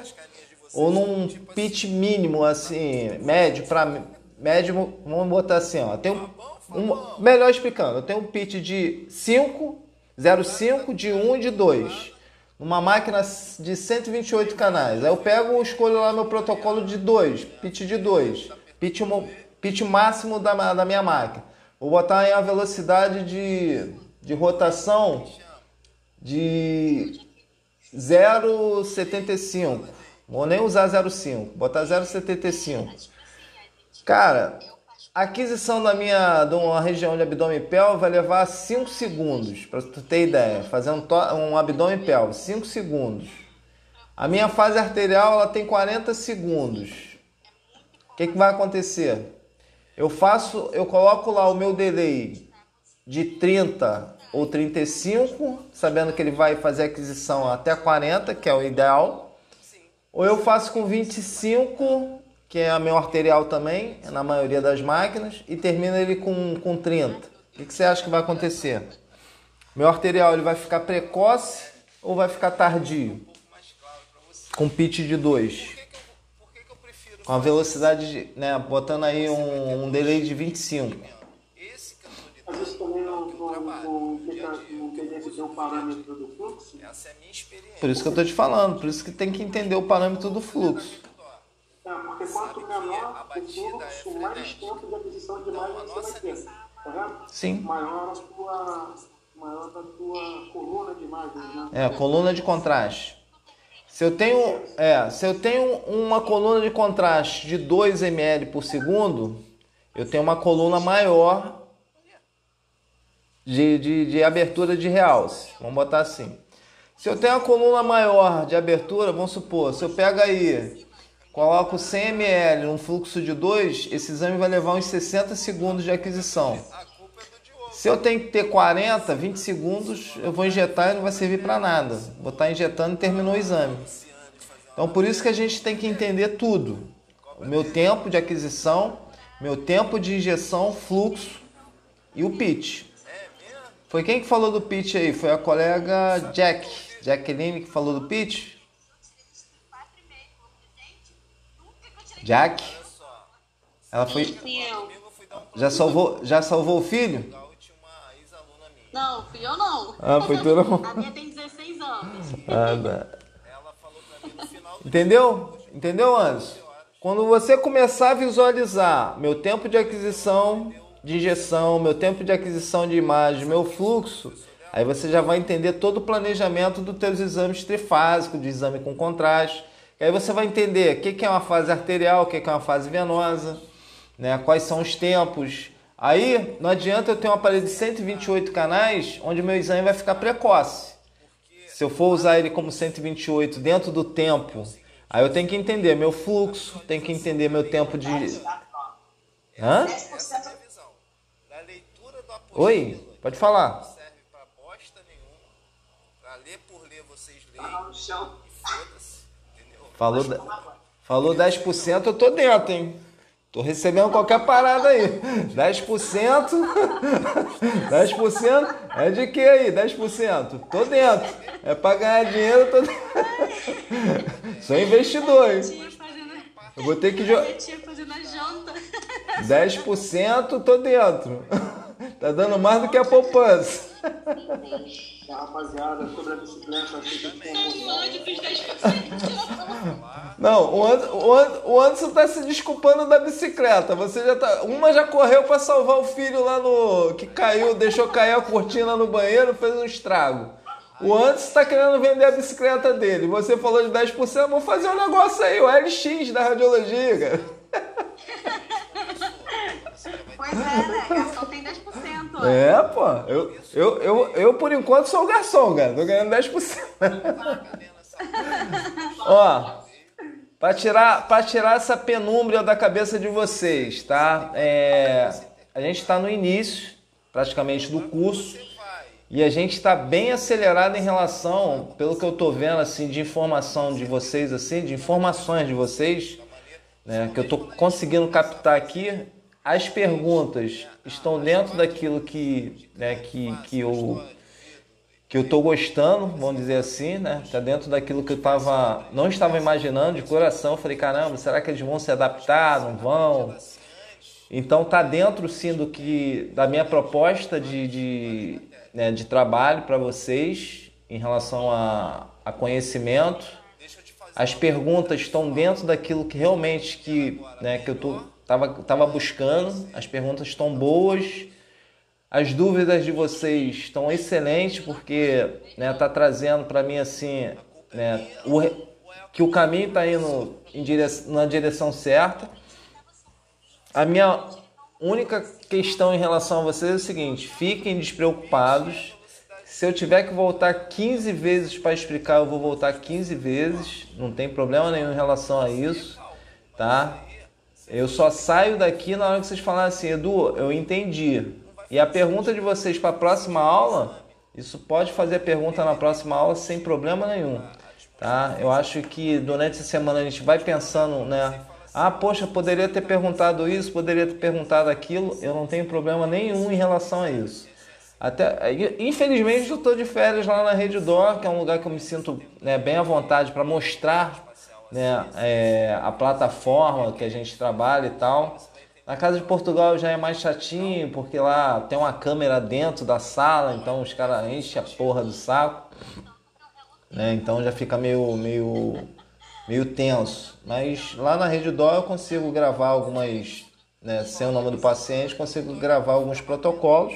ou num pitch mínimo, assim, médio para médio, vamos botar assim, ó. Tem um, melhor explicando, eu tenho um pitch de 5 0,5 de 1 e de 2. Uma máquina de 128 canais. Aí eu pego escolho lá meu protocolo de 2, pitch de 2, pitch, pitch máximo da, da minha máquina. Vou botar aí a velocidade de, de rotação de 0,75. Vou nem usar 0,5, botar 0,75. Cara, a aquisição da minha de uma região de abdômen pélvico vai levar 5 segundos, para tu ter ideia, fazer um, um abdômen pélvico, 5 segundos. A minha fase arterial ela tem 40 segundos. O que, que vai acontecer? Eu faço, eu coloco lá o meu delay de 30 ou 35, sabendo que ele vai fazer aquisição até 40, que é o ideal. Ou eu faço com 25 que é a meu arterial também, na maioria das máquinas, e termina ele com, com 30. O que, você acha que vai acontecer? Meu arterial ele vai ficar precoce ou vai ficar tardio? Com pitch de 2. Com a velocidade, de, né, botando aí um, um delay de 25. Mas isso não, não ter parâmetro do fluxo? Essa é a minha experiência. Por isso que eu estou te falando, por isso que tem que entender o parâmetro do fluxo. É, porque quanto menor o fluxo, mais tempo de aquisição de imagem você vai ter. Correto? Sim. Maior a tua, maior a tua coluna de imagens, né? É, coluna de contraste. Se eu tenho, é, se eu tenho uma coluna de contraste de 2 ml por segundo, eu tenho uma coluna maior de, de, de abertura de realce. Vamos botar assim. Se eu tenho uma coluna maior de abertura, vamos supor, se eu pego aí, coloco 100 ml num fluxo de 2, esse exame vai levar uns 60 segundos de aquisição. Se eu tenho que ter 40, 20 segundos, eu vou injetar e não vai servir para nada. Vou estar injetando e terminou o exame. Então, por isso que a gente tem que entender tudo. O meu tempo de aquisição, meu tempo de injeção, fluxo e o pitch. Foi quem que falou do pitch aí? Foi a colega Jack, Jacqueline que falou do pitch? Jack? Ela foi. Já salvou, já salvou o filho? Não, fui eu não. Ah, foi tu não? A minha tem 16 anos. Ah, tá. Entendeu? Entendeu, Anderson? Quando você começar a visualizar meu tempo de aquisição de injeção, meu tempo de aquisição de imagem, meu fluxo, aí você já vai entender todo o planejamento dos teus exames trifásicos, de exame com contraste. Aí você vai entender o que é uma fase arterial, o que é uma fase venosa, né? quais são os tempos, Aí não adianta eu ter um aparelho de 128 canais onde meu exame vai ficar precoce. Se eu for usar ele como 128 dentro do tempo, aí eu tenho que entender meu fluxo, tenho que entender meu tempo de. Hã? Oi, pode falar. serve pra bosta nenhuma. Pra ler por ler, vocês leem. Falou, falou 10%, eu tô dentro, hein? Tô recebendo qualquer parada aí. 10%. 10% é de que aí? 10%? Tô dentro. É pra ganhar dinheiro, tô dentro. Sou investidor, hein? Eu vou ter que jogar. 10% tô dentro. Tá dando mais do que a poupança. Rapaziada, sobre a bicicleta, Não, o, Anderson, o Anderson tá se desculpando da bicicleta. Você já tá. Uma já correu para salvar o filho lá no. que caiu, deixou cair a cortina no banheiro, fez um estrago. O Anderson tá querendo vender a bicicleta dele. Você falou de 10%, vou fazer um negócio aí, o LX da radiologia, cara. Pois é, né? Garçom tem 10%. É, pô. Eu, eu, eu, eu, por enquanto, sou o garçom, cara. Tô ganhando 10%. Ó, pra tirar, pra tirar essa penumbra da cabeça de vocês, tá? É, a gente está no início, praticamente, do curso. E a gente está bem acelerado em relação, pelo que eu estou vendo, assim, de informação de vocês, assim, de informações de vocês, né, que eu estou conseguindo captar aqui as perguntas estão dentro daquilo que, né, que, que eu que eu estou gostando, vamos dizer assim, né? Está dentro daquilo que eu tava, não estava imaginando de coração. falei, caramba, será que eles vão se adaptar? Não vão? Então está dentro sim do que da minha proposta de, de, né, de trabalho para vocês em relação a, a conhecimento. As perguntas estão dentro daquilo que realmente que, né, que eu estou Tava, tava buscando, as perguntas estão boas, as dúvidas de vocês estão excelentes, porque né, tá trazendo para mim assim, né, o, que o caminho está indo direção, na direção certa. A minha única questão em relação a vocês é o seguinte: fiquem despreocupados. Se eu tiver que voltar 15 vezes para explicar, eu vou voltar 15 vezes, não tem problema nenhum em relação a isso, tá? Eu só saio daqui na hora que vocês falarem assim, Edu, eu entendi. E a pergunta de vocês para a próxima aula, isso pode fazer a pergunta na próxima aula sem problema nenhum. Tá? Eu acho que durante essa semana a gente vai pensando, né? Ah, poxa, poderia ter perguntado isso, poderia ter perguntado aquilo. Eu não tenho problema nenhum em relação a isso. Até, infelizmente eu estou de férias lá na Rede Dó, que é um lugar que eu me sinto né, bem à vontade para mostrar né, é, a plataforma que a gente trabalha e tal. Na casa de Portugal já é mais chatinho, porque lá tem uma câmera dentro da sala, então os caras enchem a porra do saco. Né? Então já fica meio, meio, meio tenso. Mas lá na Rede Dó eu consigo gravar algumas, né, sem o nome do paciente, consigo gravar alguns protocolos.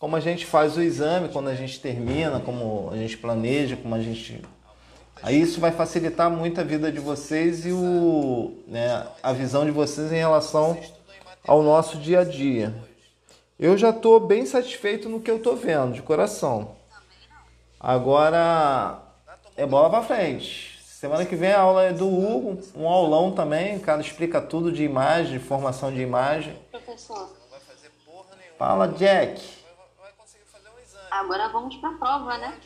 Como a gente faz o exame, quando a gente termina, como a gente planeja, como a gente Aí isso vai facilitar muito a vida de vocês e o, né, a visão de vocês em relação ao nosso dia a dia. Eu já estou bem satisfeito no que eu estou vendo, de coração. Agora é bola para frente. Semana que vem a aula é do Hugo, um aulão também, o cara explica tudo de imagem, de formação de imagem. Professor. Fala, Jack. Agora vamos para a prova, né?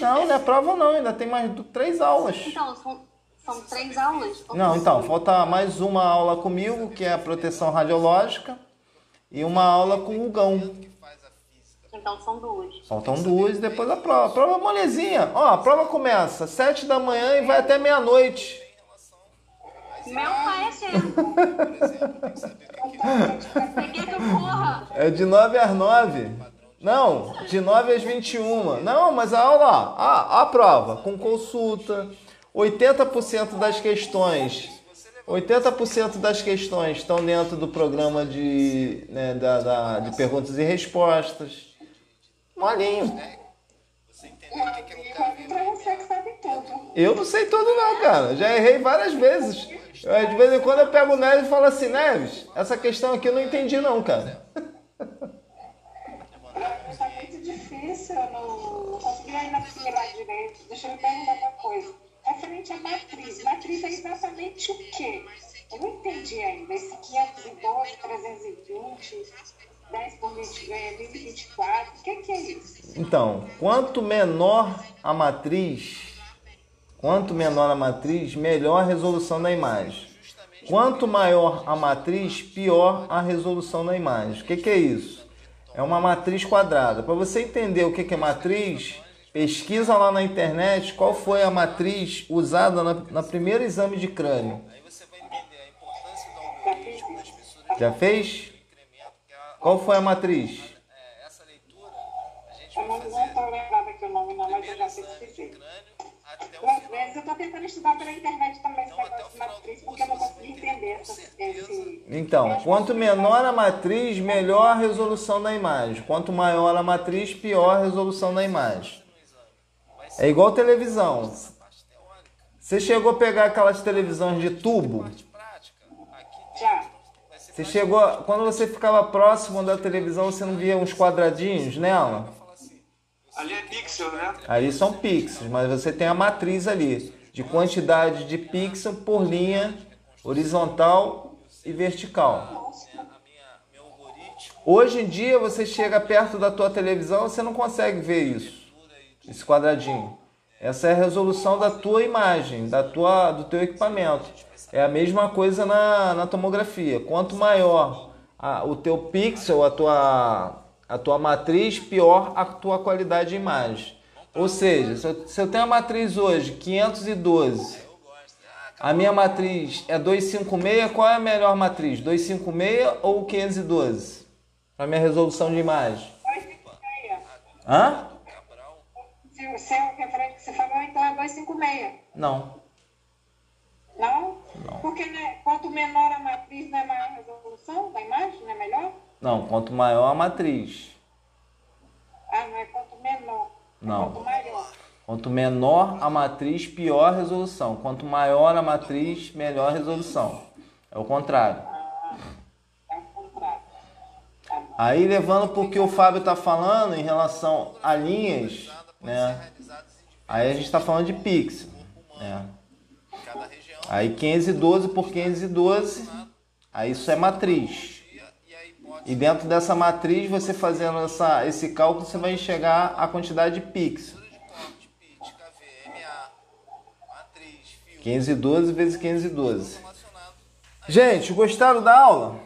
Não, não é prova não, ainda tem mais três aulas. Então, são, são três aulas? Não, então, falta mais uma aula comigo, que é a proteção radiológica, e uma aula com o Gão. Então são duas. Faltam duas e depois a prova. A prova é molezinha. Ó, a prova começa às sete da manhã e vai até meia-noite. Meu pai é cedo. É de nove às nove. Não, de 9 às 21. Não, mas a aula, a, a prova, com consulta, 80% das questões, 80% das questões estão dentro do programa de, né, da, da, de perguntas e respostas. Molinho. Eu não sei tudo não, cara. Já errei várias vezes. De vez em quando eu pego o Neves e falo assim, Neves, essa questão aqui eu não entendi não, cara. difícil, eu não consegui ainda assimilar direito. Deixa eu me perguntar uma coisa. Referente à matriz. Matriz é exatamente o quê? Eu não entendi ainda. Esse 512, 320, 10 por 20, é, 1024, o que, que é isso? Então, quanto menor a matriz, quanto menor a matriz, melhor a resolução da imagem. Quanto maior a matriz, pior a resolução da imagem. O que, que é isso? É uma matriz quadrada. Para você entender o que é matriz, pesquisa lá na internet qual foi a matriz usada na, primeiro exame de crânio. Já fez? Qual foi a matriz? Vezes eu estou tentando estudar pela internet também esse negócio de matriz, porque eu não consegui entender essa, esse... Então, quanto menor a matriz, melhor a resolução da imagem. Quanto maior a matriz, pior a resolução da imagem. É igual televisão. Você chegou a pegar aquelas televisões de tubo? Já. Você chegou, quando você ficava próximo da televisão, você não via uns quadradinhos nela? Ali é pixel, né? Ali são pixels, mas você tem a matriz ali de quantidade de pixel por linha horizontal e vertical. Hoje em dia você chega perto da tua televisão, você não consegue ver isso, esse quadradinho. Essa é a resolução da tua imagem, da tua, do teu equipamento. É a mesma coisa na, na tomografia. Quanto maior a, o teu pixel, a tua a tua matriz, pior a tua qualidade de imagem. Ou seja, se eu, se eu tenho a matriz hoje 512, a minha matriz é 256, qual é a melhor matriz? 256 ou 512? Para minha resolução de imagem. 256. Hã? Se o seu referente que você falou, então é 256. Não. Não? Não. Porque né, quanto menor a matriz, não é maior a resolução da imagem? Não é melhor? Não, quanto maior a matriz. Ah, não é quanto menor. É não. Quanto maior. Quanto menor a matriz, pior a resolução. Quanto maior a matriz, melhor a resolução. É o contrário. Ah, é o contrário. Tá Aí levando para o que o Fábio está falando em relação a linhas, né? Aí a gente está falando de pixel, né? Aí 512 por 512, aí isso é matriz. E dentro dessa matriz, você fazendo essa, esse cálculo, você vai chegar à quantidade de pixels. 512 vezes 512. Gente, gostaram da aula?